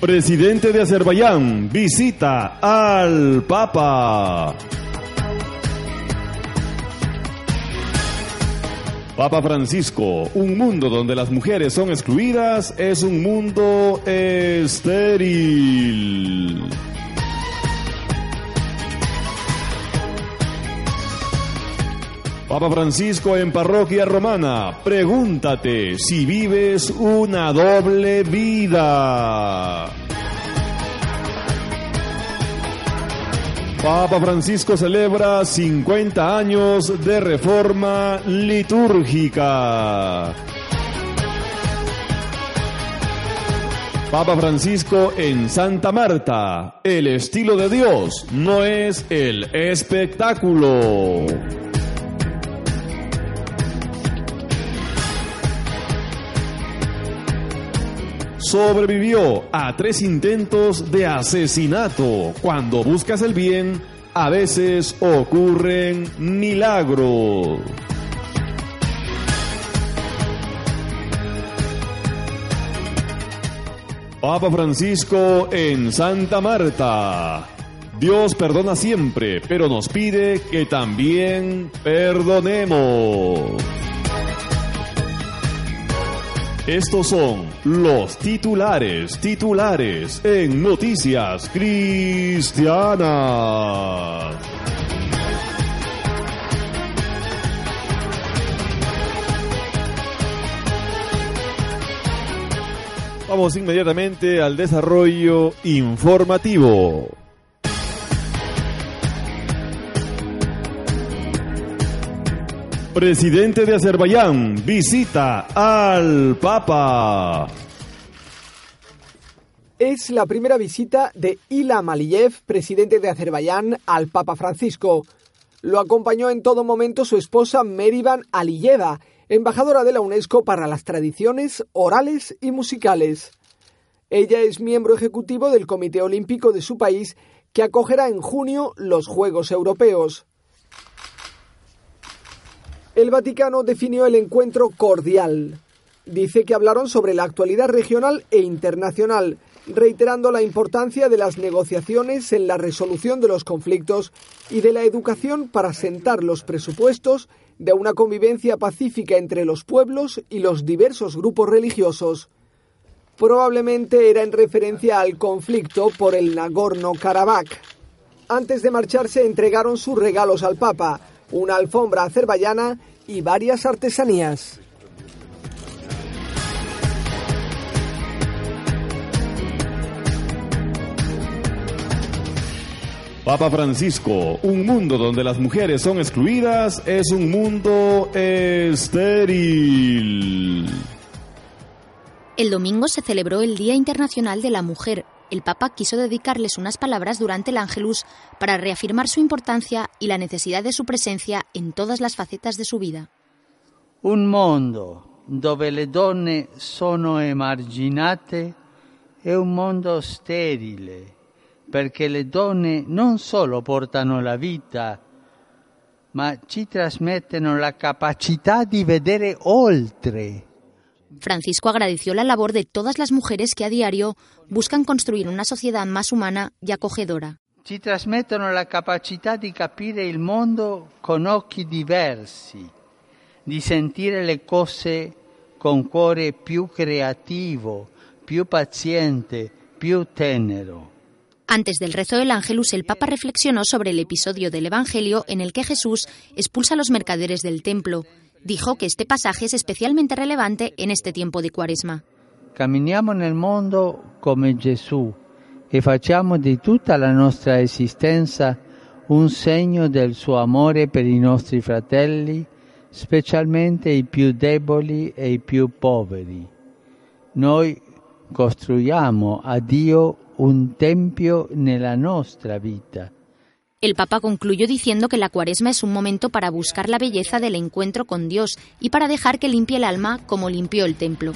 Presidente de Azerbaiyán visita al Papa. Papa Francisco, un mundo donde las mujeres son excluidas es un mundo estéril. Papa Francisco en parroquia romana, pregúntate si vives una doble vida. Papa Francisco celebra 50 años de reforma litúrgica. Papa Francisco en Santa Marta, el estilo de Dios no es el espectáculo. Sobrevivió a tres intentos de asesinato. Cuando buscas el bien, a veces ocurren milagros. Papa Francisco en Santa Marta. Dios perdona siempre, pero nos pide que también perdonemos. Estos son los titulares, titulares en Noticias Cristianas. Vamos inmediatamente al desarrollo informativo. Presidente de Azerbaiyán visita al Papa. Es la primera visita de Ilham Aliyev, presidente de Azerbaiyán, al Papa Francisco. Lo acompañó en todo momento su esposa Merivan Aliyeva, embajadora de la UNESCO para las tradiciones orales y musicales. Ella es miembro ejecutivo del Comité Olímpico de su país, que acogerá en junio los Juegos Europeos. El Vaticano definió el encuentro cordial. Dice que hablaron sobre la actualidad regional e internacional, reiterando la importancia de las negociaciones en la resolución de los conflictos y de la educación para sentar los presupuestos de una convivencia pacífica entre los pueblos y los diversos grupos religiosos. Probablemente era en referencia al conflicto por el Nagorno-Karabaj. Antes de marcharse entregaron sus regalos al Papa, una alfombra azerbaiyana y varias artesanías. Papa Francisco, un mundo donde las mujeres son excluidas es un mundo estéril. El domingo se celebró el Día Internacional de la Mujer. El Papa quiso dedicarles unas palabras durante el Ángelus para reafirmar su importancia y la necesidad de su presencia en todas las facetas de su vida. Un mondo dove le donne sono emarginate è un mondo sterile perché le donne non solo portano la vita, ma ci trasmettono la capacità di vedere oltre. Francisco agradeció la labor de todas las mujeres que a diario buscan construir una sociedad más humana y acogedora. Ci trasmettono la capacità di capire il mondo con occhi diversi, di sentire le cose con cuore più creativo, più paziente, più tenero. Antes del rezo del Ángelus, el Papa reflexionó sobre el episodio del Evangelio en el que Jesús expulsa a los mercaderes del templo. Dijo que este pasaje es especialmente relevante en este tiempo de Cuaresma. Camminiamo nel mondo come Gesù e facciamo di tutta la nostra esistenza un segno del suo amore per i nostri fratelli, specialmente i più deboli e i più poveri. Noi costruiamo a Dio un tempio nella nostra vita. El Papa concluyó diciendo que la cuaresma es un momento para buscar la belleza del encuentro con Dios y para dejar que limpie el alma como limpió el templo.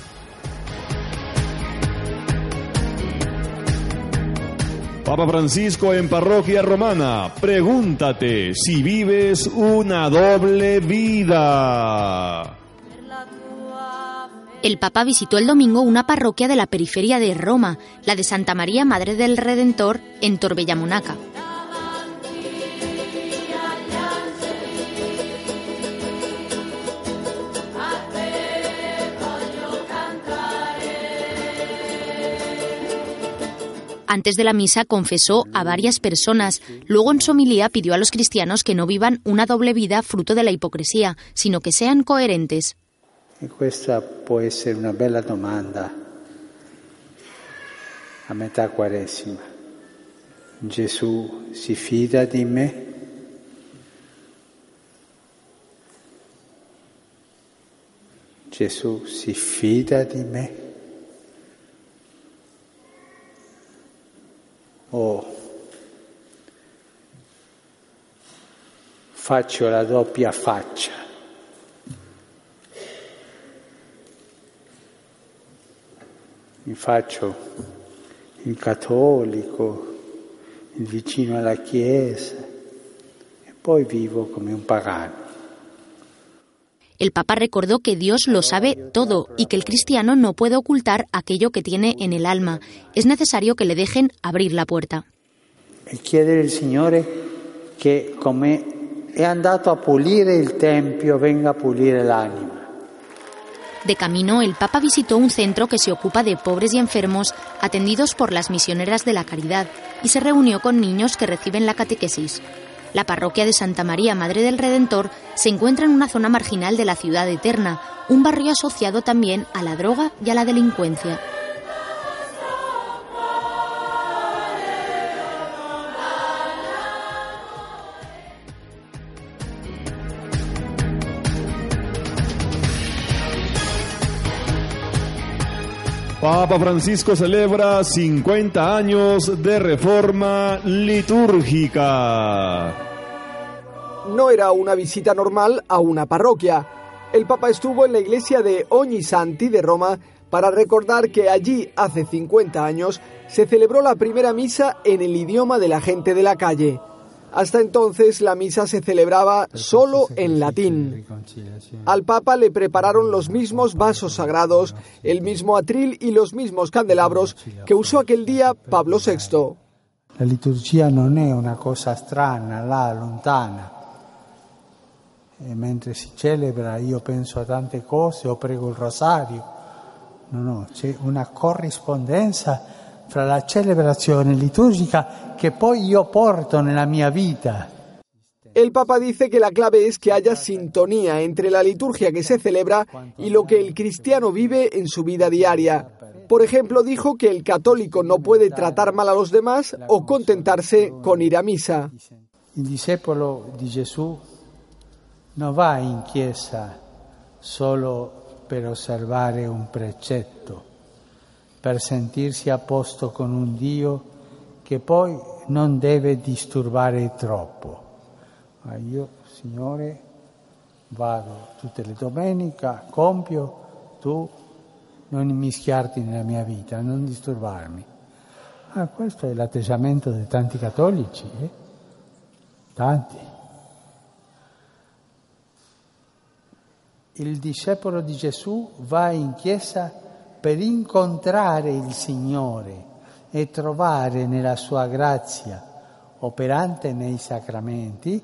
Papa Francisco en Parroquia Romana, pregúntate si vives una doble vida. El Papa visitó el domingo una parroquia de la periferia de Roma, la de Santa María Madre del Redentor, en Torbellamonaca. Antes de la misa confesó a varias personas. Luego en su homilía pidió a los cristianos que no vivan una doble vida fruto de la hipocresía, sino que sean coherentes. E questa può essere una bella domanda a metà Quaresima. Gesù si fida di me? Gesù si fida di me? O faccio la doppia faccia? mi faccio il cattolico, il vicino alla Chiesa e poi vivo come un pagano. El Papa recordó que Dios lo sabe todo y que el cristiano no puede ocultar aquello que tiene en el alma. Es necesario que le dejen abrir la puerta. Chiedere al Signore che come è andato a pulire il Tempio venga a pulire l'anima. De camino, el Papa visitó un centro que se ocupa de pobres y enfermos atendidos por las misioneras de la caridad y se reunió con niños que reciben la catequesis. La parroquia de Santa María Madre del Redentor se encuentra en una zona marginal de la ciudad eterna, un barrio asociado también a la droga y a la delincuencia. Papa Francisco celebra 50 años de reforma litúrgica. No era una visita normal a una parroquia. El Papa estuvo en la iglesia de Ognisanti de Roma para recordar que allí, hace 50 años, se celebró la primera misa en el idioma de la gente de la calle. Hasta entonces la misa se celebraba solo en latín. Al Papa le prepararon los mismos vasos sagrados, el mismo atril y los mismos candelabros que usó aquel día Pablo VI. La liturgia non è una cosa strana, là, lontana. E mentre si celebra io penso a tante cose o prego il rosario. No, no, c'è una corrispondenza fra la celebrazione liturgica che poi io porto nella mia vita. El Papa dice que la clave es que haya sintonía entre la liturgia que se celebra y lo que el cristiano vive en su vida diaria. Por ejemplo, dijo que el católico no puede tratar mal a los demás o contentarse con ir a misa. Il discepolo di Gesù non va in chiesa solo per osservare un precetto, per sentirsi a posto con un Dio che poi non deve disturbare troppo. Ma io, Signore, vado tutte le domeniche, compio, tu non immischiarti nella mia vita, non disturbarmi. Ah, questo è l'atteggiamento di tanti cattolici, eh? tanti. Il discepolo di Gesù va in chiesa per incontrare il Signore e trovare nella sua grazia, operante nei sacramenti,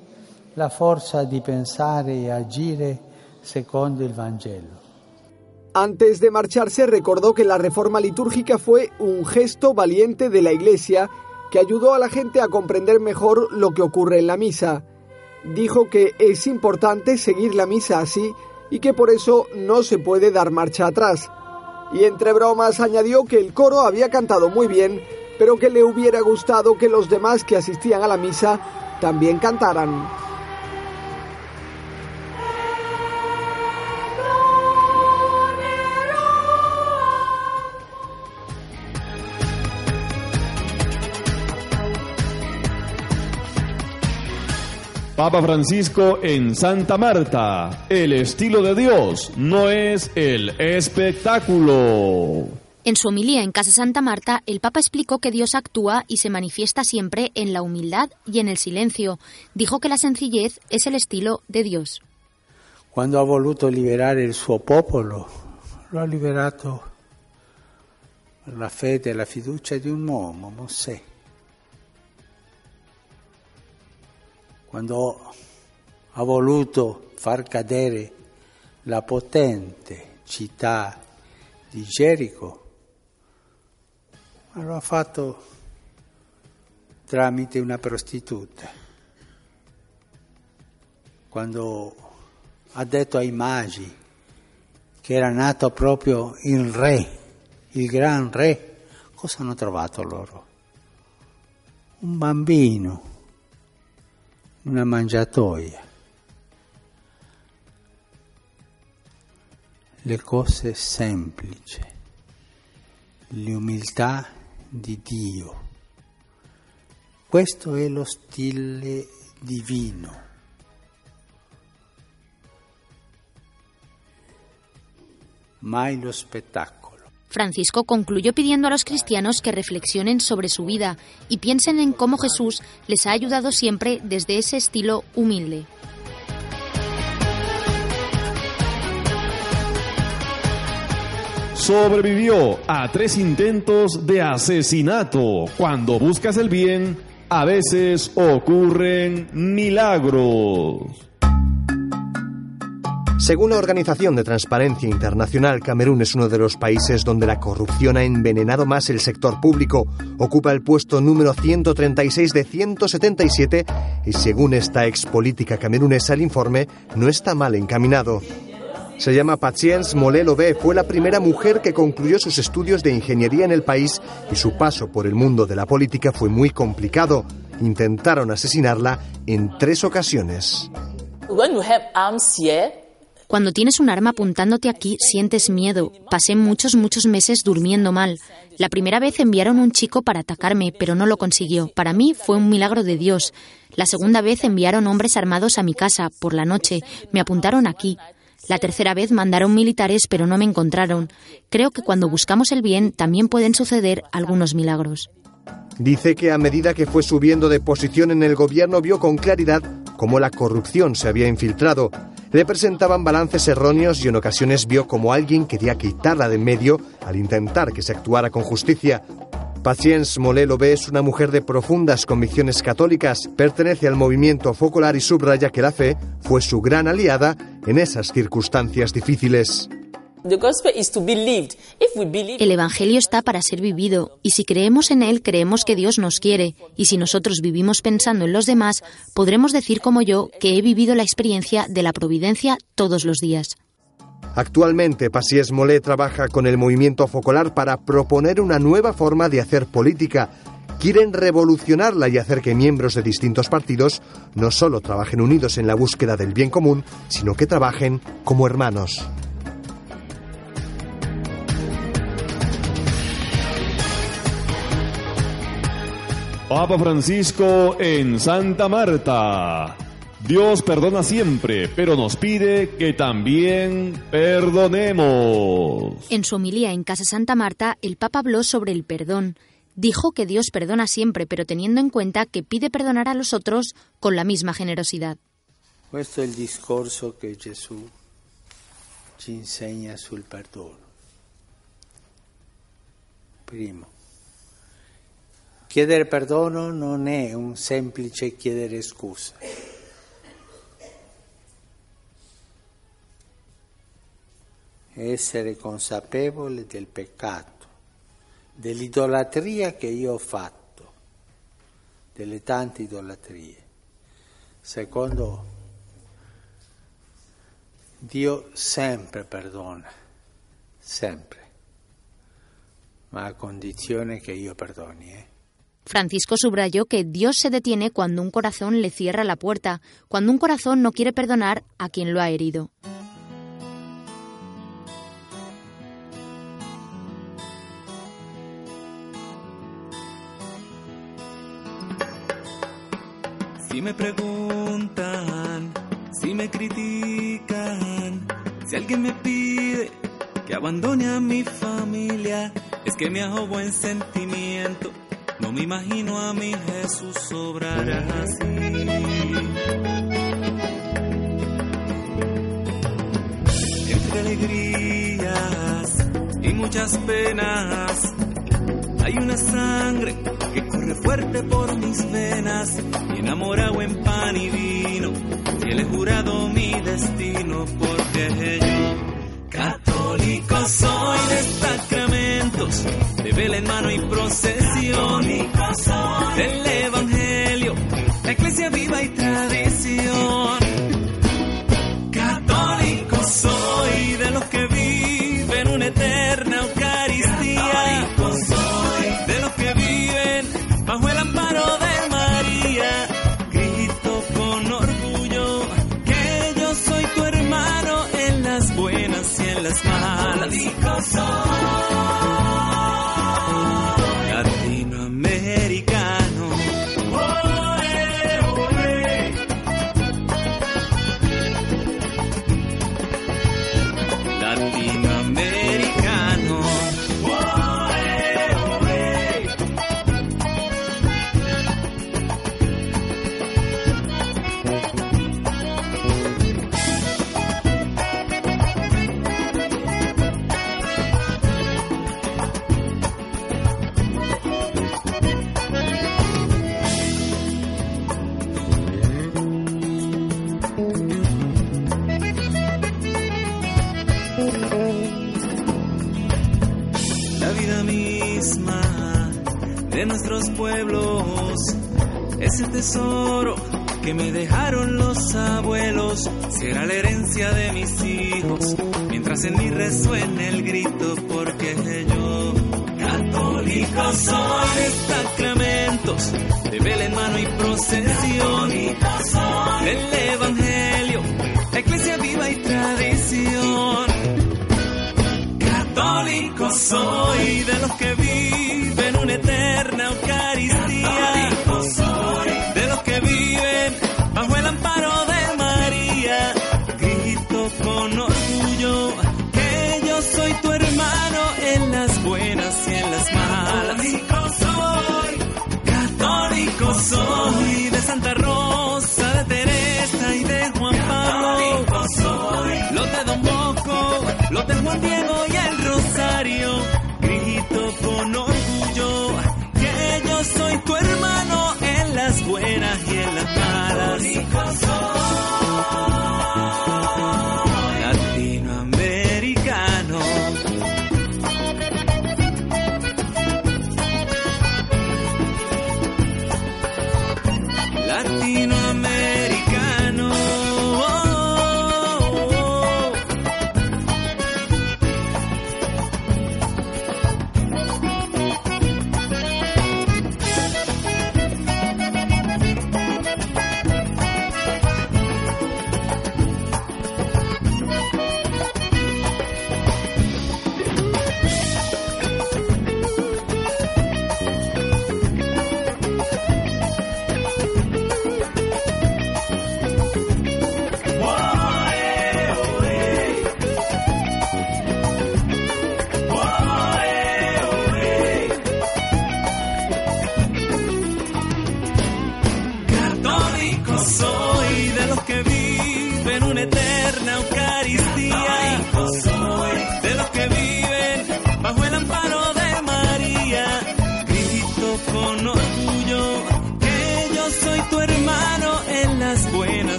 la forza di pensare e agire secondo il Vangelo. Antes de marcharse recordó que la reforma litúrgica fue un gesto valiente de la Iglesia que ayudó a la gente a comprender mejor lo que ocurre en la misa. Dijo que es importante seguir la misa así y que por eso no se puede dar marcha atrás. Y entre bromas añadió que el coro había cantado muy bien, pero que le hubiera gustado que los demás que asistían a la misa también cantaran. Papa Francisco en Santa Marta. El estilo de Dios no es el espectáculo. En su homilía en Casa Santa Marta, el Papa explicó que Dios actúa y se manifiesta siempre en la humildad y en el silencio. Dijo que la sencillez es el estilo de Dios. Quando ha voluto liberare il suo popolo, lo ha liberato per la fede e la fiducia di un uomo, Mosè. Quando ha voluto far cadere la potente città di Gerico, ma lo ha fatto tramite una prostituta. Quando ha detto ai magi che era nato proprio il re, il gran re, cosa hanno trovato loro? Un bambino, una mangiatoia. Le cose semplici, l'umiltà di Dio. Questo è lo stile divino. Mai lo spettacolo. Francisco concluyó pidiendo a los cristianos que reflexionen sobre su vida y piensen en cómo Jesús les ha ayudado siempre desde ese estilo humilde. Sobrevivió a tres intentos de asesinato. Cuando buscas el bien, a veces ocurren milagros. Según la Organización de Transparencia Internacional, Camerún es uno de los países donde la corrupción ha envenenado más el sector público. Ocupa el puesto número 136 de 177 y según esta expolítica camerunesa el informe no está mal encaminado. Se llama Patience Molelo B. Fue la primera mujer que concluyó sus estudios de ingeniería en el país y su paso por el mundo de la política fue muy complicado. Intentaron asesinarla en tres ocasiones. Cuando tienes un arma apuntándote aquí, sientes miedo. Pasé muchos, muchos meses durmiendo mal. La primera vez enviaron un chico para atacarme, pero no lo consiguió. Para mí fue un milagro de Dios. La segunda vez enviaron hombres armados a mi casa, por la noche. Me apuntaron aquí. La tercera vez mandaron militares, pero no me encontraron. Creo que cuando buscamos el bien también pueden suceder algunos milagros. Dice que a medida que fue subiendo de posición en el gobierno vio con claridad cómo la corrupción se había infiltrado. Le presentaban balances erróneos y en ocasiones vio como alguien quería quitarla de en medio al intentar que se actuara con justicia. Patience Molé es una mujer de profundas convicciones católicas, pertenece al movimiento focolar y subraya que la fe fue su gran aliada en esas circunstancias difíciles. El Evangelio está para ser vivido, y si creemos en él, creemos que Dios nos quiere, y si nosotros vivimos pensando en los demás, podremos decir como yo que he vivido la experiencia de la providencia todos los días. Actualmente, Pasies Molé trabaja con el movimiento focolar para proponer una nueva forma de hacer política. Quieren revolucionarla y hacer que miembros de distintos partidos no solo trabajen unidos en la búsqueda del bien común, sino que trabajen como hermanos. Papa Francisco en Santa Marta. Dios perdona siempre, pero nos pide que también perdonemos. En su homilía en Casa Santa Marta, el Papa habló sobre el perdón. Dijo que Dios perdona siempre, pero teniendo en cuenta que pide perdonar a los otros con la misma generosidad. Questo è il discorso che Gesù ci insegna sul perdono. Primo, Chiedere perdono non è un semplice chiedere scusa. Essere consapevole del peccato, dell'idolatria che io ho fatto, delle tante idolatrie. Secondo Dio sempre perdona, sempre, ma a condizione che io perdoni. Eh? Francisco subrayó que Dios se detiene cuando un corazón le cierra la puerta, cuando un corazón no quiere perdonar a quien lo ha herido. Si me preguntan, si me critican, si alguien me pide que abandone a mi familia, es que me hago buen sentimiento no me imagino a mi Jesús sobrar así. Entre alegrías y muchas penas, hay una sangre que corre fuerte por mis venas, y enamorado en pan y vino, y le he jurado mi destino, porque yo, católico soy de sacramentos, de vela en mano y procesión del Evangelio, la iglesia viva y tesoro que me dejaron los abuelos. Será la herencia de mis hijos, mientras en mí resuene el grito porque yo católico soy. De sacramentos, de vela en mano y procesión. Del evangelio,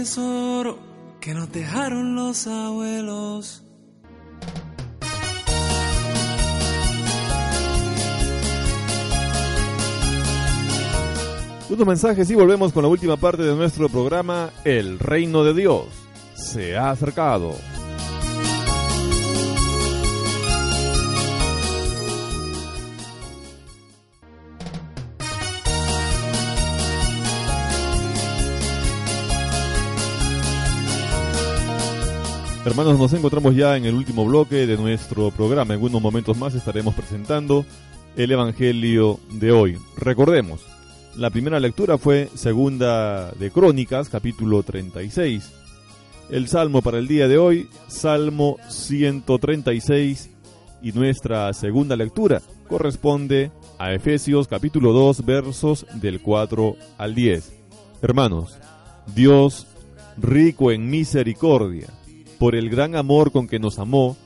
tesoro que nos dejaron los abuelos. Unos mensajes y volvemos con la última parte de nuestro programa El Reino de Dios se ha acercado. Hermanos, nos encontramos ya en el último bloque de nuestro programa. En unos momentos más estaremos presentando el Evangelio de hoy. Recordemos, la primera lectura fue Segunda de Crónicas, capítulo 36. El salmo para el día de hoy, Salmo 136, y nuestra segunda lectura corresponde a Efesios capítulo 2, versos del 4 al 10. Hermanos, Dios, rico en misericordia, por el gran amor con que nos amó,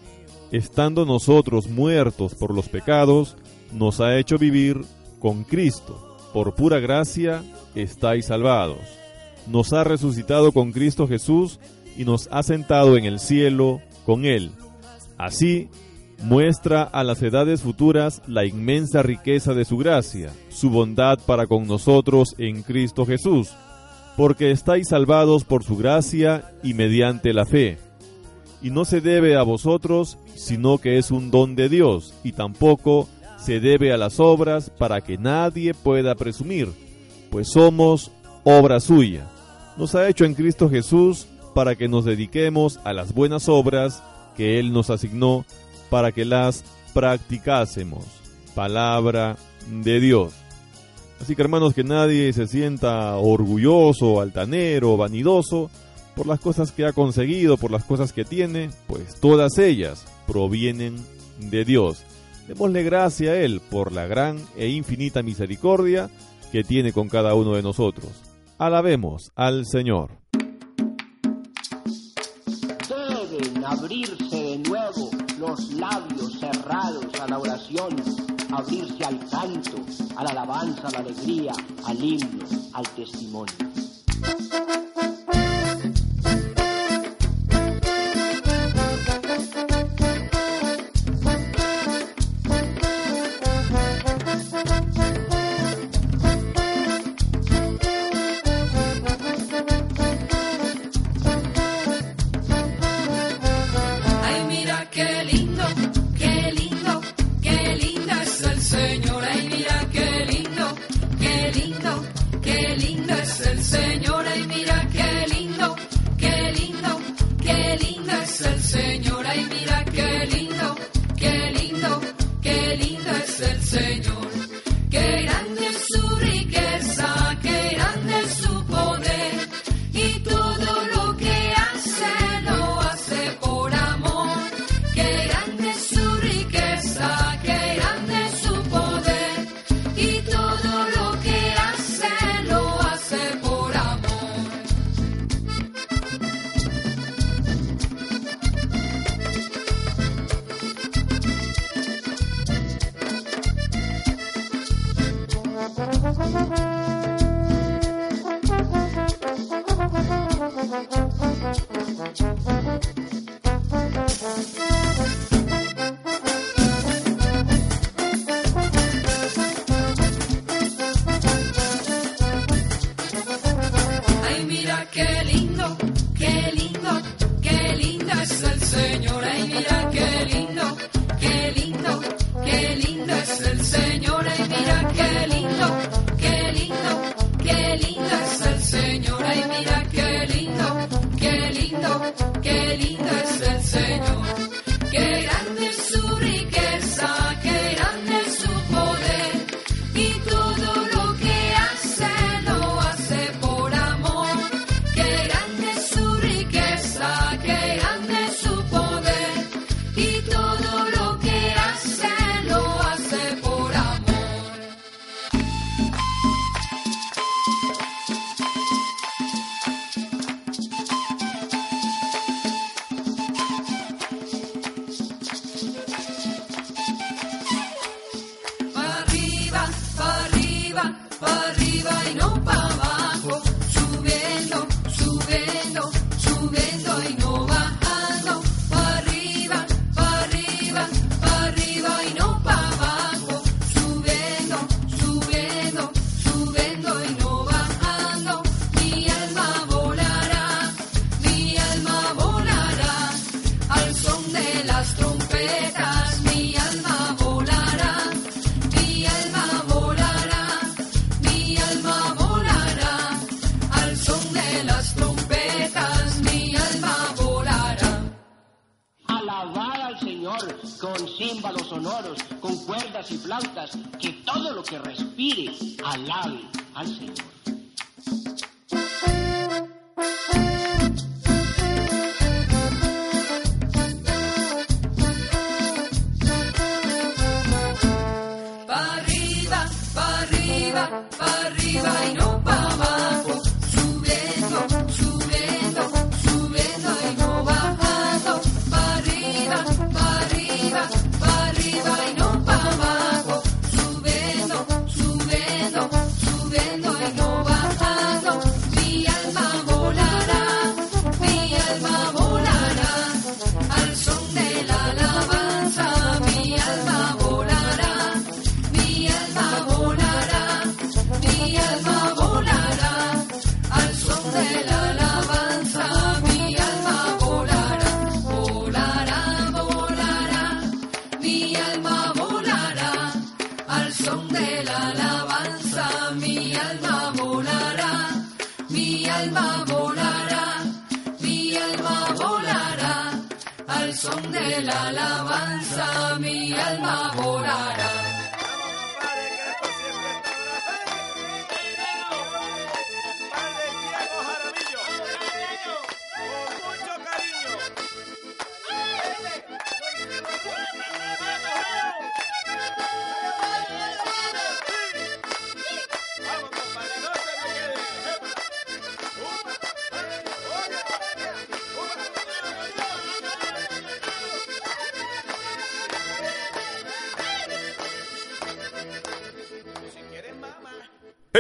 estando nosotros muertos por los pecados, nos ha hecho vivir con Cristo. Por pura gracia estáis salvados. Nos ha resucitado con Cristo Jesús y nos ha sentado en el cielo con Él. Así, muestra a las edades futuras la inmensa riqueza de su gracia, su bondad para con nosotros en Cristo Jesús, porque estáis salvados por su gracia y mediante la fe y no se debe a vosotros, sino que es un don de Dios, y tampoco se debe a las obras para que nadie pueda presumir, pues somos obra suya. Nos ha hecho en Cristo Jesús para que nos dediquemos a las buenas obras que Él nos asignó para que las practicásemos. Palabra de Dios. Así que hermanos, que nadie se sienta orgulloso, altanero, vanidoso, por las cosas que ha conseguido, por las cosas que tiene, pues todas ellas provienen de Dios. Démosle gracia a Él por la gran e infinita misericordia que tiene con cada uno de nosotros. Alabemos al Señor. Deben abrirse de nuevo los labios cerrados a la oración, abrirse al canto, a la alabanza, a la alegría, al himno, al testimonio.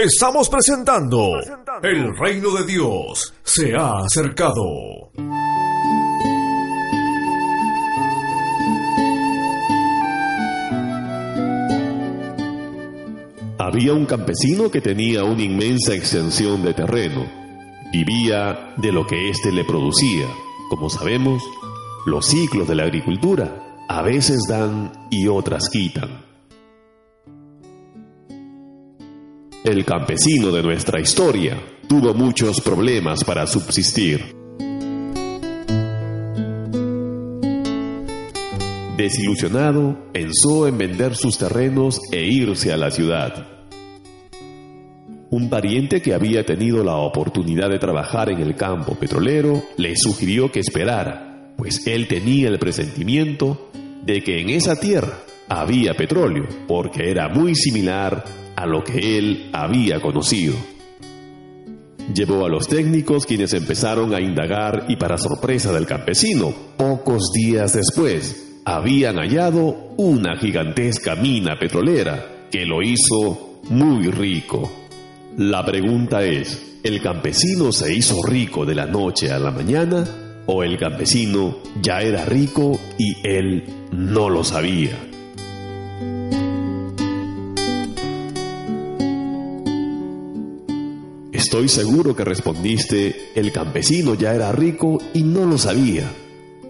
Estamos presentando El reino de Dios se ha acercado. Había un campesino que tenía una inmensa extensión de terreno. Vivía de lo que éste le producía. Como sabemos, los ciclos de la agricultura a veces dan y otras quitan. El campesino de nuestra historia tuvo muchos problemas para subsistir. Desilusionado, pensó en vender sus terrenos e irse a la ciudad. Un pariente que había tenido la oportunidad de trabajar en el campo petrolero le sugirió que esperara, pues él tenía el presentimiento de que en esa tierra había petróleo, porque era muy similar a lo que él había conocido. Llevó a los técnicos quienes empezaron a indagar y para sorpresa del campesino, pocos días después, habían hallado una gigantesca mina petrolera que lo hizo muy rico. La pregunta es, ¿el campesino se hizo rico de la noche a la mañana o el campesino ya era rico y él no lo sabía? Estoy seguro que respondiste, el campesino ya era rico y no lo sabía.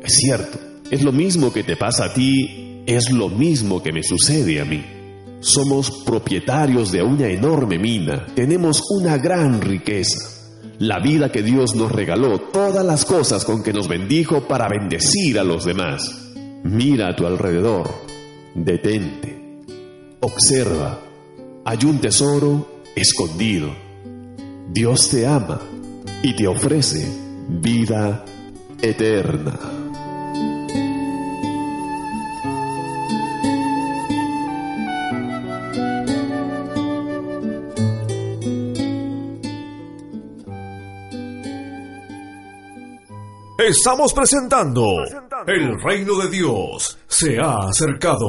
Es cierto, es lo mismo que te pasa a ti, es lo mismo que me sucede a mí. Somos propietarios de una enorme mina, tenemos una gran riqueza. La vida que Dios nos regaló, todas las cosas con que nos bendijo para bendecir a los demás. Mira a tu alrededor, detente, observa, hay un tesoro escondido. Dios te ama y te ofrece vida eterna. Estamos presentando El reino de Dios se ha acercado.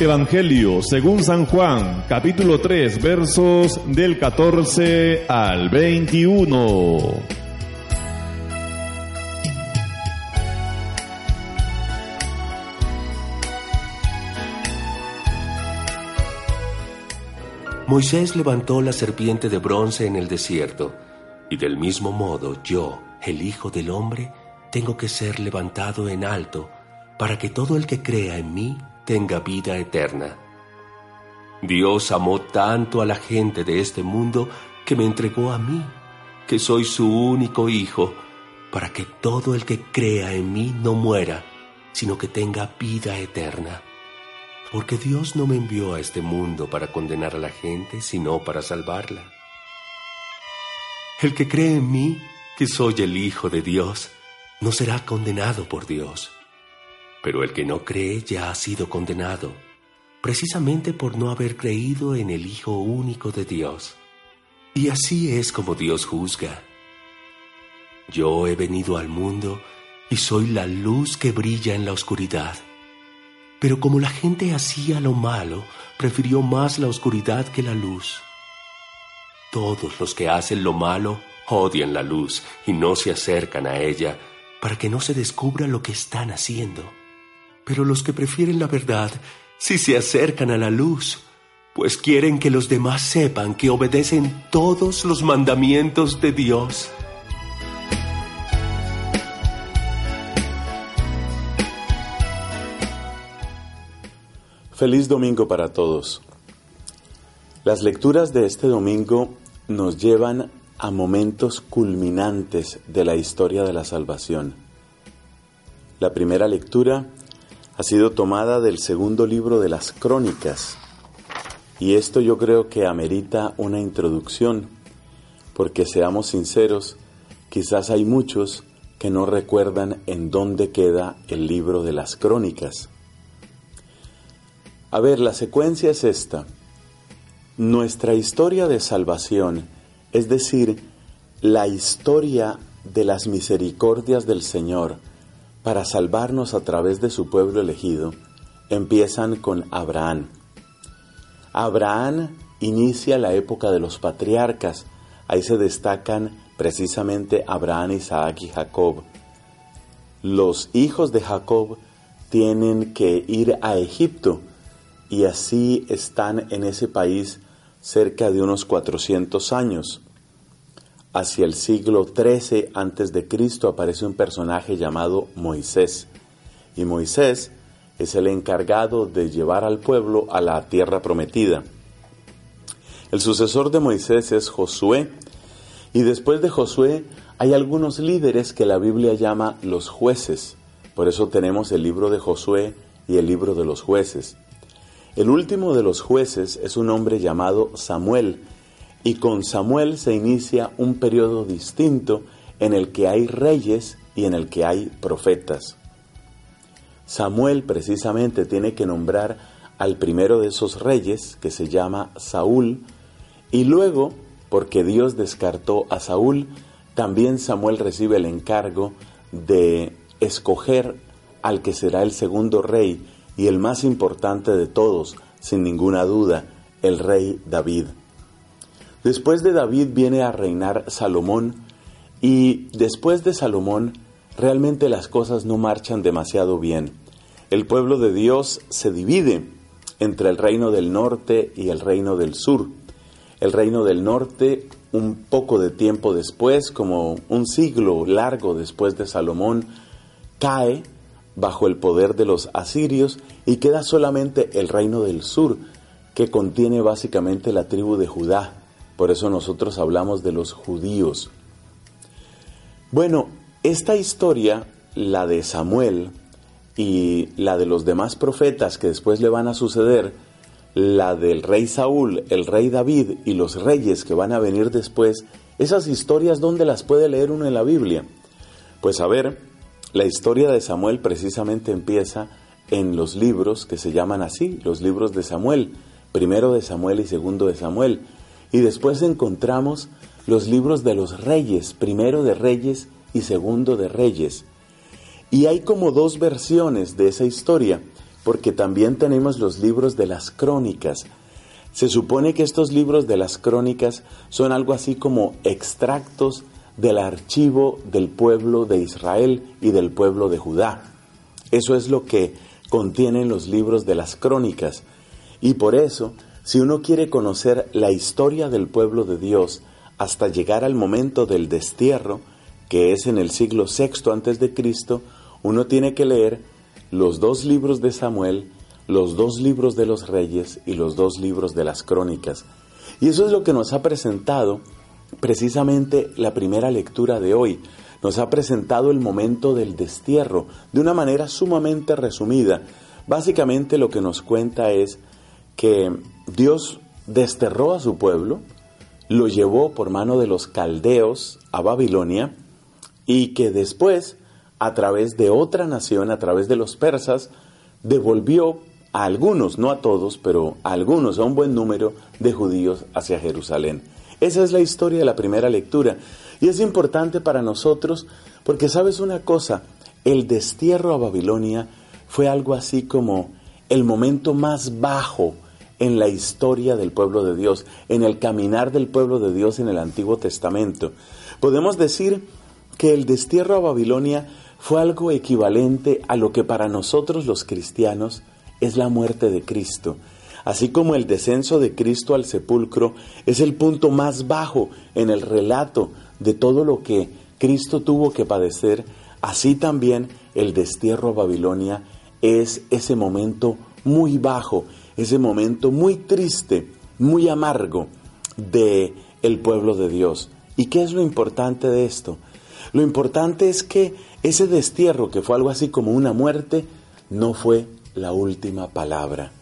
Evangelio según San Juan, capítulo 3, versos del 14 al 21. Moisés levantó la serpiente de bronce en el desierto, y del mismo modo yo, el Hijo del Hombre, tengo que ser levantado en alto, para que todo el que crea en mí tenga vida eterna. Dios amó tanto a la gente de este mundo que me entregó a mí, que soy su único Hijo, para que todo el que crea en mí no muera, sino que tenga vida eterna porque Dios no me envió a este mundo para condenar a la gente, sino para salvarla. El que cree en mí, que soy el Hijo de Dios, no será condenado por Dios. Pero el que no cree ya ha sido condenado, precisamente por no haber creído en el Hijo único de Dios. Y así es como Dios juzga. Yo he venido al mundo y soy la luz que brilla en la oscuridad. Pero como la gente hacía lo malo, prefirió más la oscuridad que la luz. Todos los que hacen lo malo odian la luz y no se acercan a ella para que no se descubra lo que están haciendo. Pero los que prefieren la verdad sí se acercan a la luz, pues quieren que los demás sepan que obedecen todos los mandamientos de Dios. Feliz domingo para todos. Las lecturas de este domingo nos llevan a momentos culminantes de la historia de la salvación. La primera lectura ha sido tomada del segundo libro de las Crónicas y esto yo creo que amerita una introducción porque seamos sinceros, quizás hay muchos que no recuerdan en dónde queda el libro de las Crónicas. A ver, la secuencia es esta. Nuestra historia de salvación, es decir, la historia de las misericordias del Señor para salvarnos a través de su pueblo elegido, empiezan con Abraham. Abraham inicia la época de los patriarcas. Ahí se destacan precisamente Abraham, Isaac y Jacob. Los hijos de Jacob tienen que ir a Egipto y así están en ese país cerca de unos 400 años. Hacia el siglo XIII antes de Cristo aparece un personaje llamado Moisés y Moisés es el encargado de llevar al pueblo a la tierra prometida. El sucesor de Moisés es Josué y después de Josué hay algunos líderes que la Biblia llama los jueces. Por eso tenemos el libro de Josué y el libro de los jueces. El último de los jueces es un hombre llamado Samuel, y con Samuel se inicia un periodo distinto en el que hay reyes y en el que hay profetas. Samuel precisamente tiene que nombrar al primero de esos reyes, que se llama Saúl, y luego, porque Dios descartó a Saúl, también Samuel recibe el encargo de escoger al que será el segundo rey y el más importante de todos, sin ninguna duda, el rey David. Después de David viene a reinar Salomón y después de Salomón realmente las cosas no marchan demasiado bien. El pueblo de Dios se divide entre el reino del norte y el reino del sur. El reino del norte, un poco de tiempo después, como un siglo largo después de Salomón, cae bajo el poder de los asirios y queda solamente el reino del sur, que contiene básicamente la tribu de Judá. Por eso nosotros hablamos de los judíos. Bueno, esta historia, la de Samuel y la de los demás profetas que después le van a suceder, la del rey Saúl, el rey David y los reyes que van a venir después, esas historias, ¿dónde las puede leer uno en la Biblia? Pues a ver, la historia de Samuel precisamente empieza en los libros que se llaman así, los libros de Samuel, primero de Samuel y segundo de Samuel. Y después encontramos los libros de los reyes, primero de reyes y segundo de reyes. Y hay como dos versiones de esa historia. porque también tenemos los libros de las crónicas. Se supone que estos libros de las crónicas son algo así como extractos del archivo del pueblo de Israel y del pueblo de Judá. Eso es lo que contienen los libros de las crónicas. Y por eso, si uno quiere conocer la historia del pueblo de Dios hasta llegar al momento del destierro, que es en el siglo VI antes de Cristo, uno tiene que leer los dos libros de Samuel, los dos libros de los reyes y los dos libros de las crónicas. Y eso es lo que nos ha presentado precisamente la primera lectura de hoy. Nos ha presentado el momento del destierro de una manera sumamente resumida. Básicamente lo que nos cuenta es que Dios desterró a su pueblo, lo llevó por mano de los caldeos a Babilonia y que después, a través de otra nación, a través de los persas, devolvió a algunos, no a todos, pero a algunos, a un buen número de judíos hacia Jerusalén. Esa es la historia de la primera lectura. Y es importante para nosotros porque sabes una cosa, el destierro a Babilonia fue algo así como el momento más bajo en la historia del pueblo de Dios, en el caminar del pueblo de Dios en el Antiguo Testamento. Podemos decir que el destierro a Babilonia fue algo equivalente a lo que para nosotros los cristianos es la muerte de Cristo así como el descenso de Cristo al sepulcro es el punto más bajo en el relato de todo lo que Cristo tuvo que padecer, así también el destierro a Babilonia es ese momento muy bajo, ese momento muy triste, muy amargo de el pueblo de Dios. ¿Y qué es lo importante de esto? Lo importante es que ese destierro, que fue algo así como una muerte, no fue la última palabra.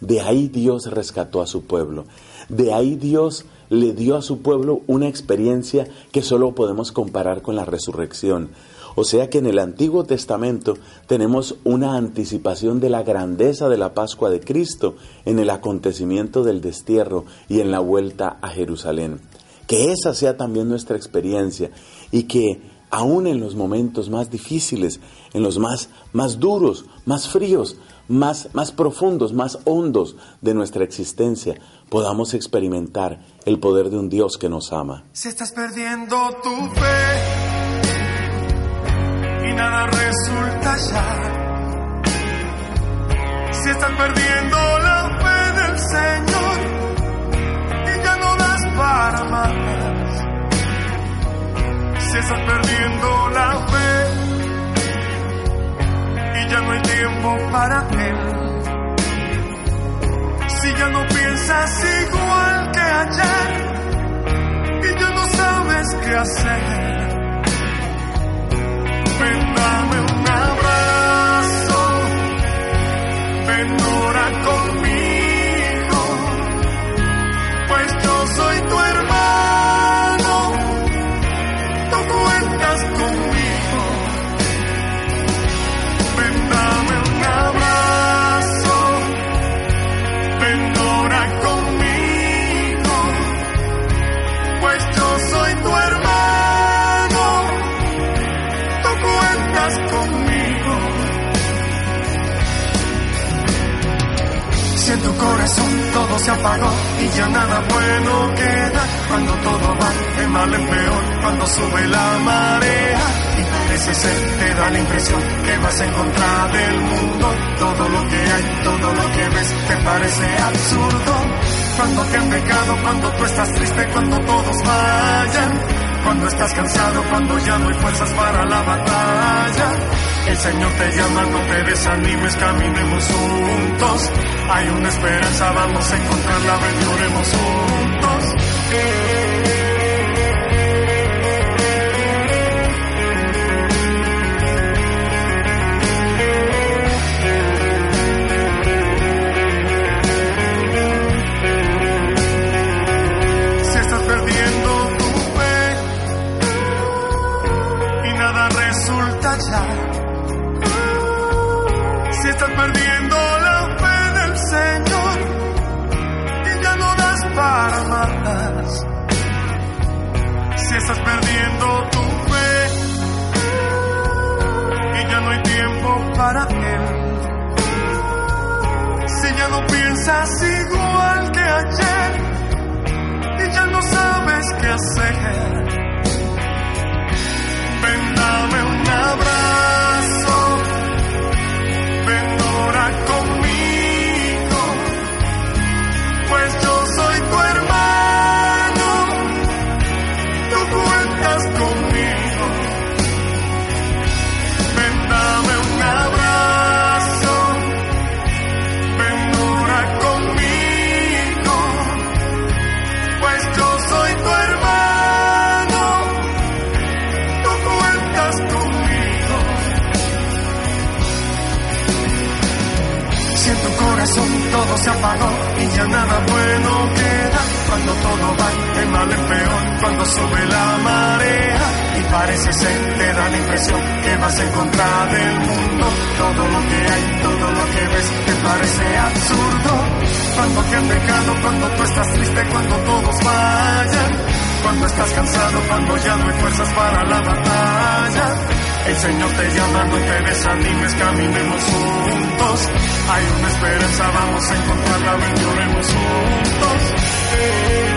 De ahí Dios rescató a su pueblo. De ahí Dios le dio a su pueblo una experiencia que solo podemos comparar con la resurrección. O sea que en el Antiguo Testamento tenemos una anticipación de la grandeza de la Pascua de Cristo en el acontecimiento del destierro y en la vuelta a Jerusalén. Que esa sea también nuestra experiencia y que aún en los momentos más difíciles, en los más, más duros, más fríos, más, más profundos, más hondos de nuestra existencia, podamos experimentar el poder de un Dios que nos ama. Si estás perdiendo tu fe nada resulta ya, si estás perdiendo la fe del Señor y ya no das para más, si estás perdiendo la fe, ya no hay tiempo para él. Si ya no piensas igual que ayer y ya no sabes qué hacer, ven dame todo se apagó y ya nada bueno queda. Cuando todo va de mal en peor, cuando sube la marea y parece ser, te da la impresión que vas en contra del mundo. Todo lo que hay, todo lo que ves, te parece absurdo. Cuando te han pecado, cuando tú estás triste, cuando todos vayan. Cuando estás cansado, cuando ya no hay fuerzas para la batalla. El Señor te llama, no te desanimes, caminemos juntos. Hay una esperanza, vamos a encontrarla, ven, juntos. para él. Si ya no piensas igual que ayer y ya no sabes qué hacer, ven dame un abrazo. Cuando todo va de mal en peor, cuando sube la marea y parece ser, te da la impresión que vas en contra del mundo. Todo lo que hay, todo lo que ves, te parece absurdo. Cuando te han dejado, cuando tú estás triste, cuando todos vayan, cuando estás cansado, cuando ya no hay fuerzas para la batalla. El Señor te llama, no te desanimes, caminemos juntos. Hay una esperanza, vamos a encontrarla, ven, lloremos juntos.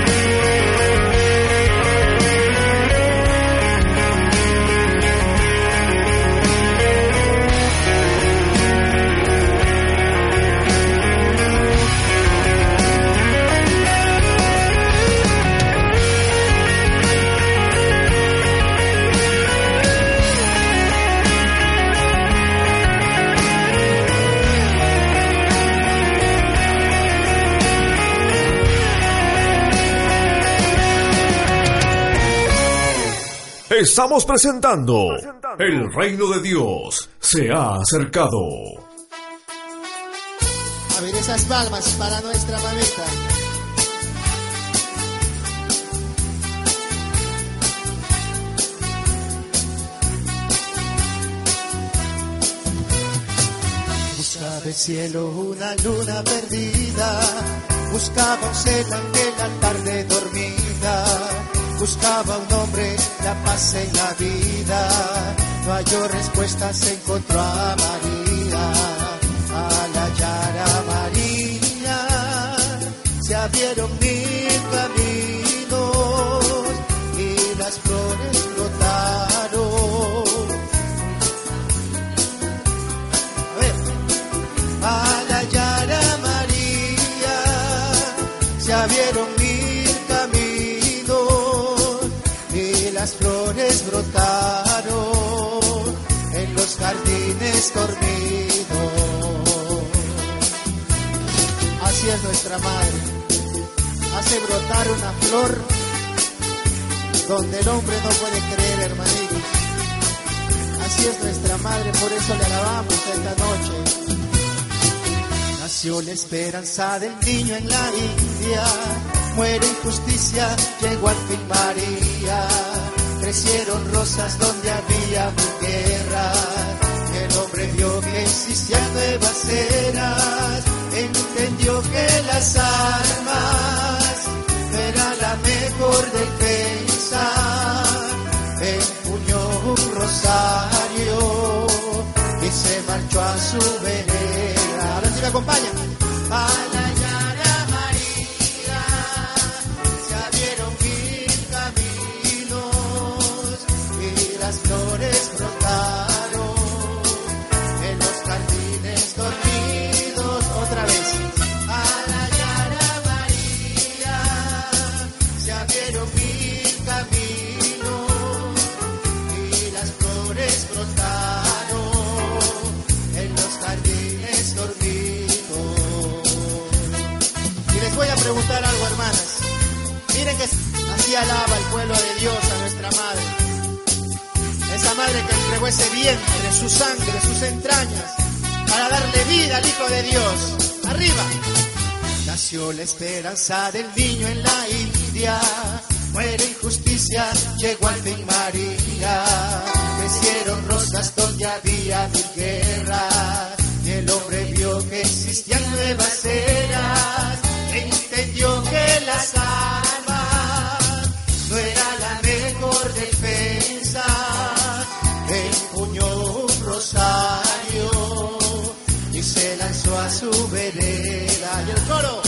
Estamos presentando El reino de Dios se ha acercado. A ver esas palmas para nuestra mamita. Buscaba el cielo una luna perdida, buscaba un en la tarde dormida, buscaba un hombre la paz en la vida, no halló respuesta, se encontró a María, al hallar a María, se abrieron mil caminos y las flores brotaron en los jardines dormidos. Así es nuestra madre, hace brotar una flor donde el hombre no puede creer, hermanitos. Así es nuestra madre, por eso le alabamos esta noche. Nació la esperanza del niño en la India, muere injusticia, llegó al fin María. Crecieron rosas donde había guerra. El hombre vio que existían nuevas eras, entendió que las armas era la mejor defensa. Empuñó un rosario y se marchó a su vereda. Ahora sí me acompaña. Así alaba el pueblo de Dios a nuestra madre. Esa madre que entregó ese vientre, su sangre, sus entrañas, para darle vida al Hijo de Dios. Arriba. Nació la esperanza del niño en la India. Muere injusticia, llegó al fin María. Crecieron rosas donde había mil guerras. Y el hombre vio que existían nuevas eras. Su vereda. Y el coro.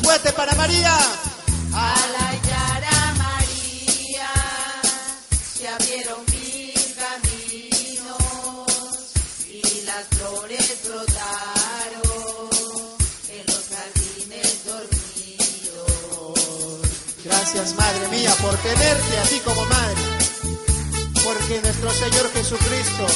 Fuerte para María. A la Yara María se abrieron mil caminos y las flores brotaron en los jardines dormidos. Gracias, Madre mía, por tenerte a ti como madre. Porque nuestro Señor Jesucristo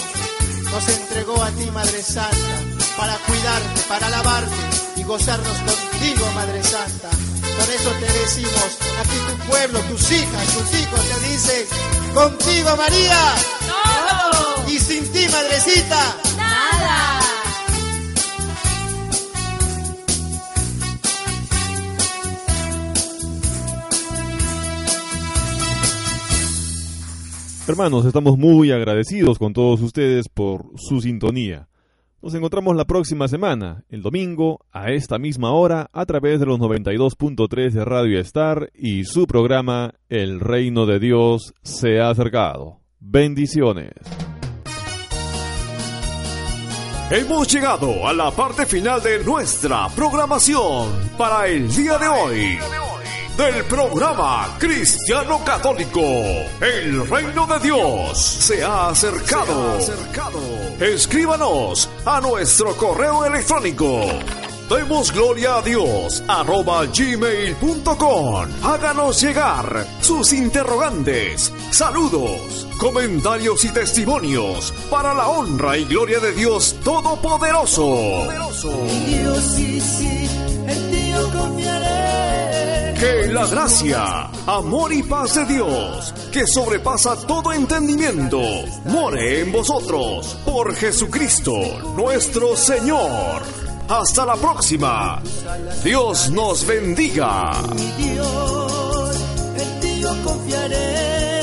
nos entregó a ti, Madre Santa, para cuidarte, para alabarte gozarnos contigo, Madre Santa. Por eso te decimos, aquí tu pueblo, tus hijas, tus hijos te dicen, contigo María. Todo. Y sin ti, Madrecita. Nada. Hermanos, estamos muy agradecidos con todos ustedes por su sintonía. Nos encontramos la próxima semana, el domingo, a esta misma hora, a través de los 92.3 de Radio Star y su programa El Reino de Dios se ha acercado. Bendiciones. Hemos llegado a la parte final de nuestra programación para el día de hoy. Del programa Cristiano Católico, el reino de Dios se ha acercado. Escríbanos a nuestro correo electrónico. Demos gloria a Dios arroba gmail.com. Háganos llegar sus interrogantes, saludos, comentarios y testimonios para la honra y gloria de Dios Todopoderoso. Dios sí, sí, en yo confiaré. Que la gracia, amor y paz de Dios, que sobrepasa todo entendimiento, more en vosotros por Jesucristo nuestro Señor. Hasta la próxima. Dios nos bendiga. Mi Dios, en ti confiaré.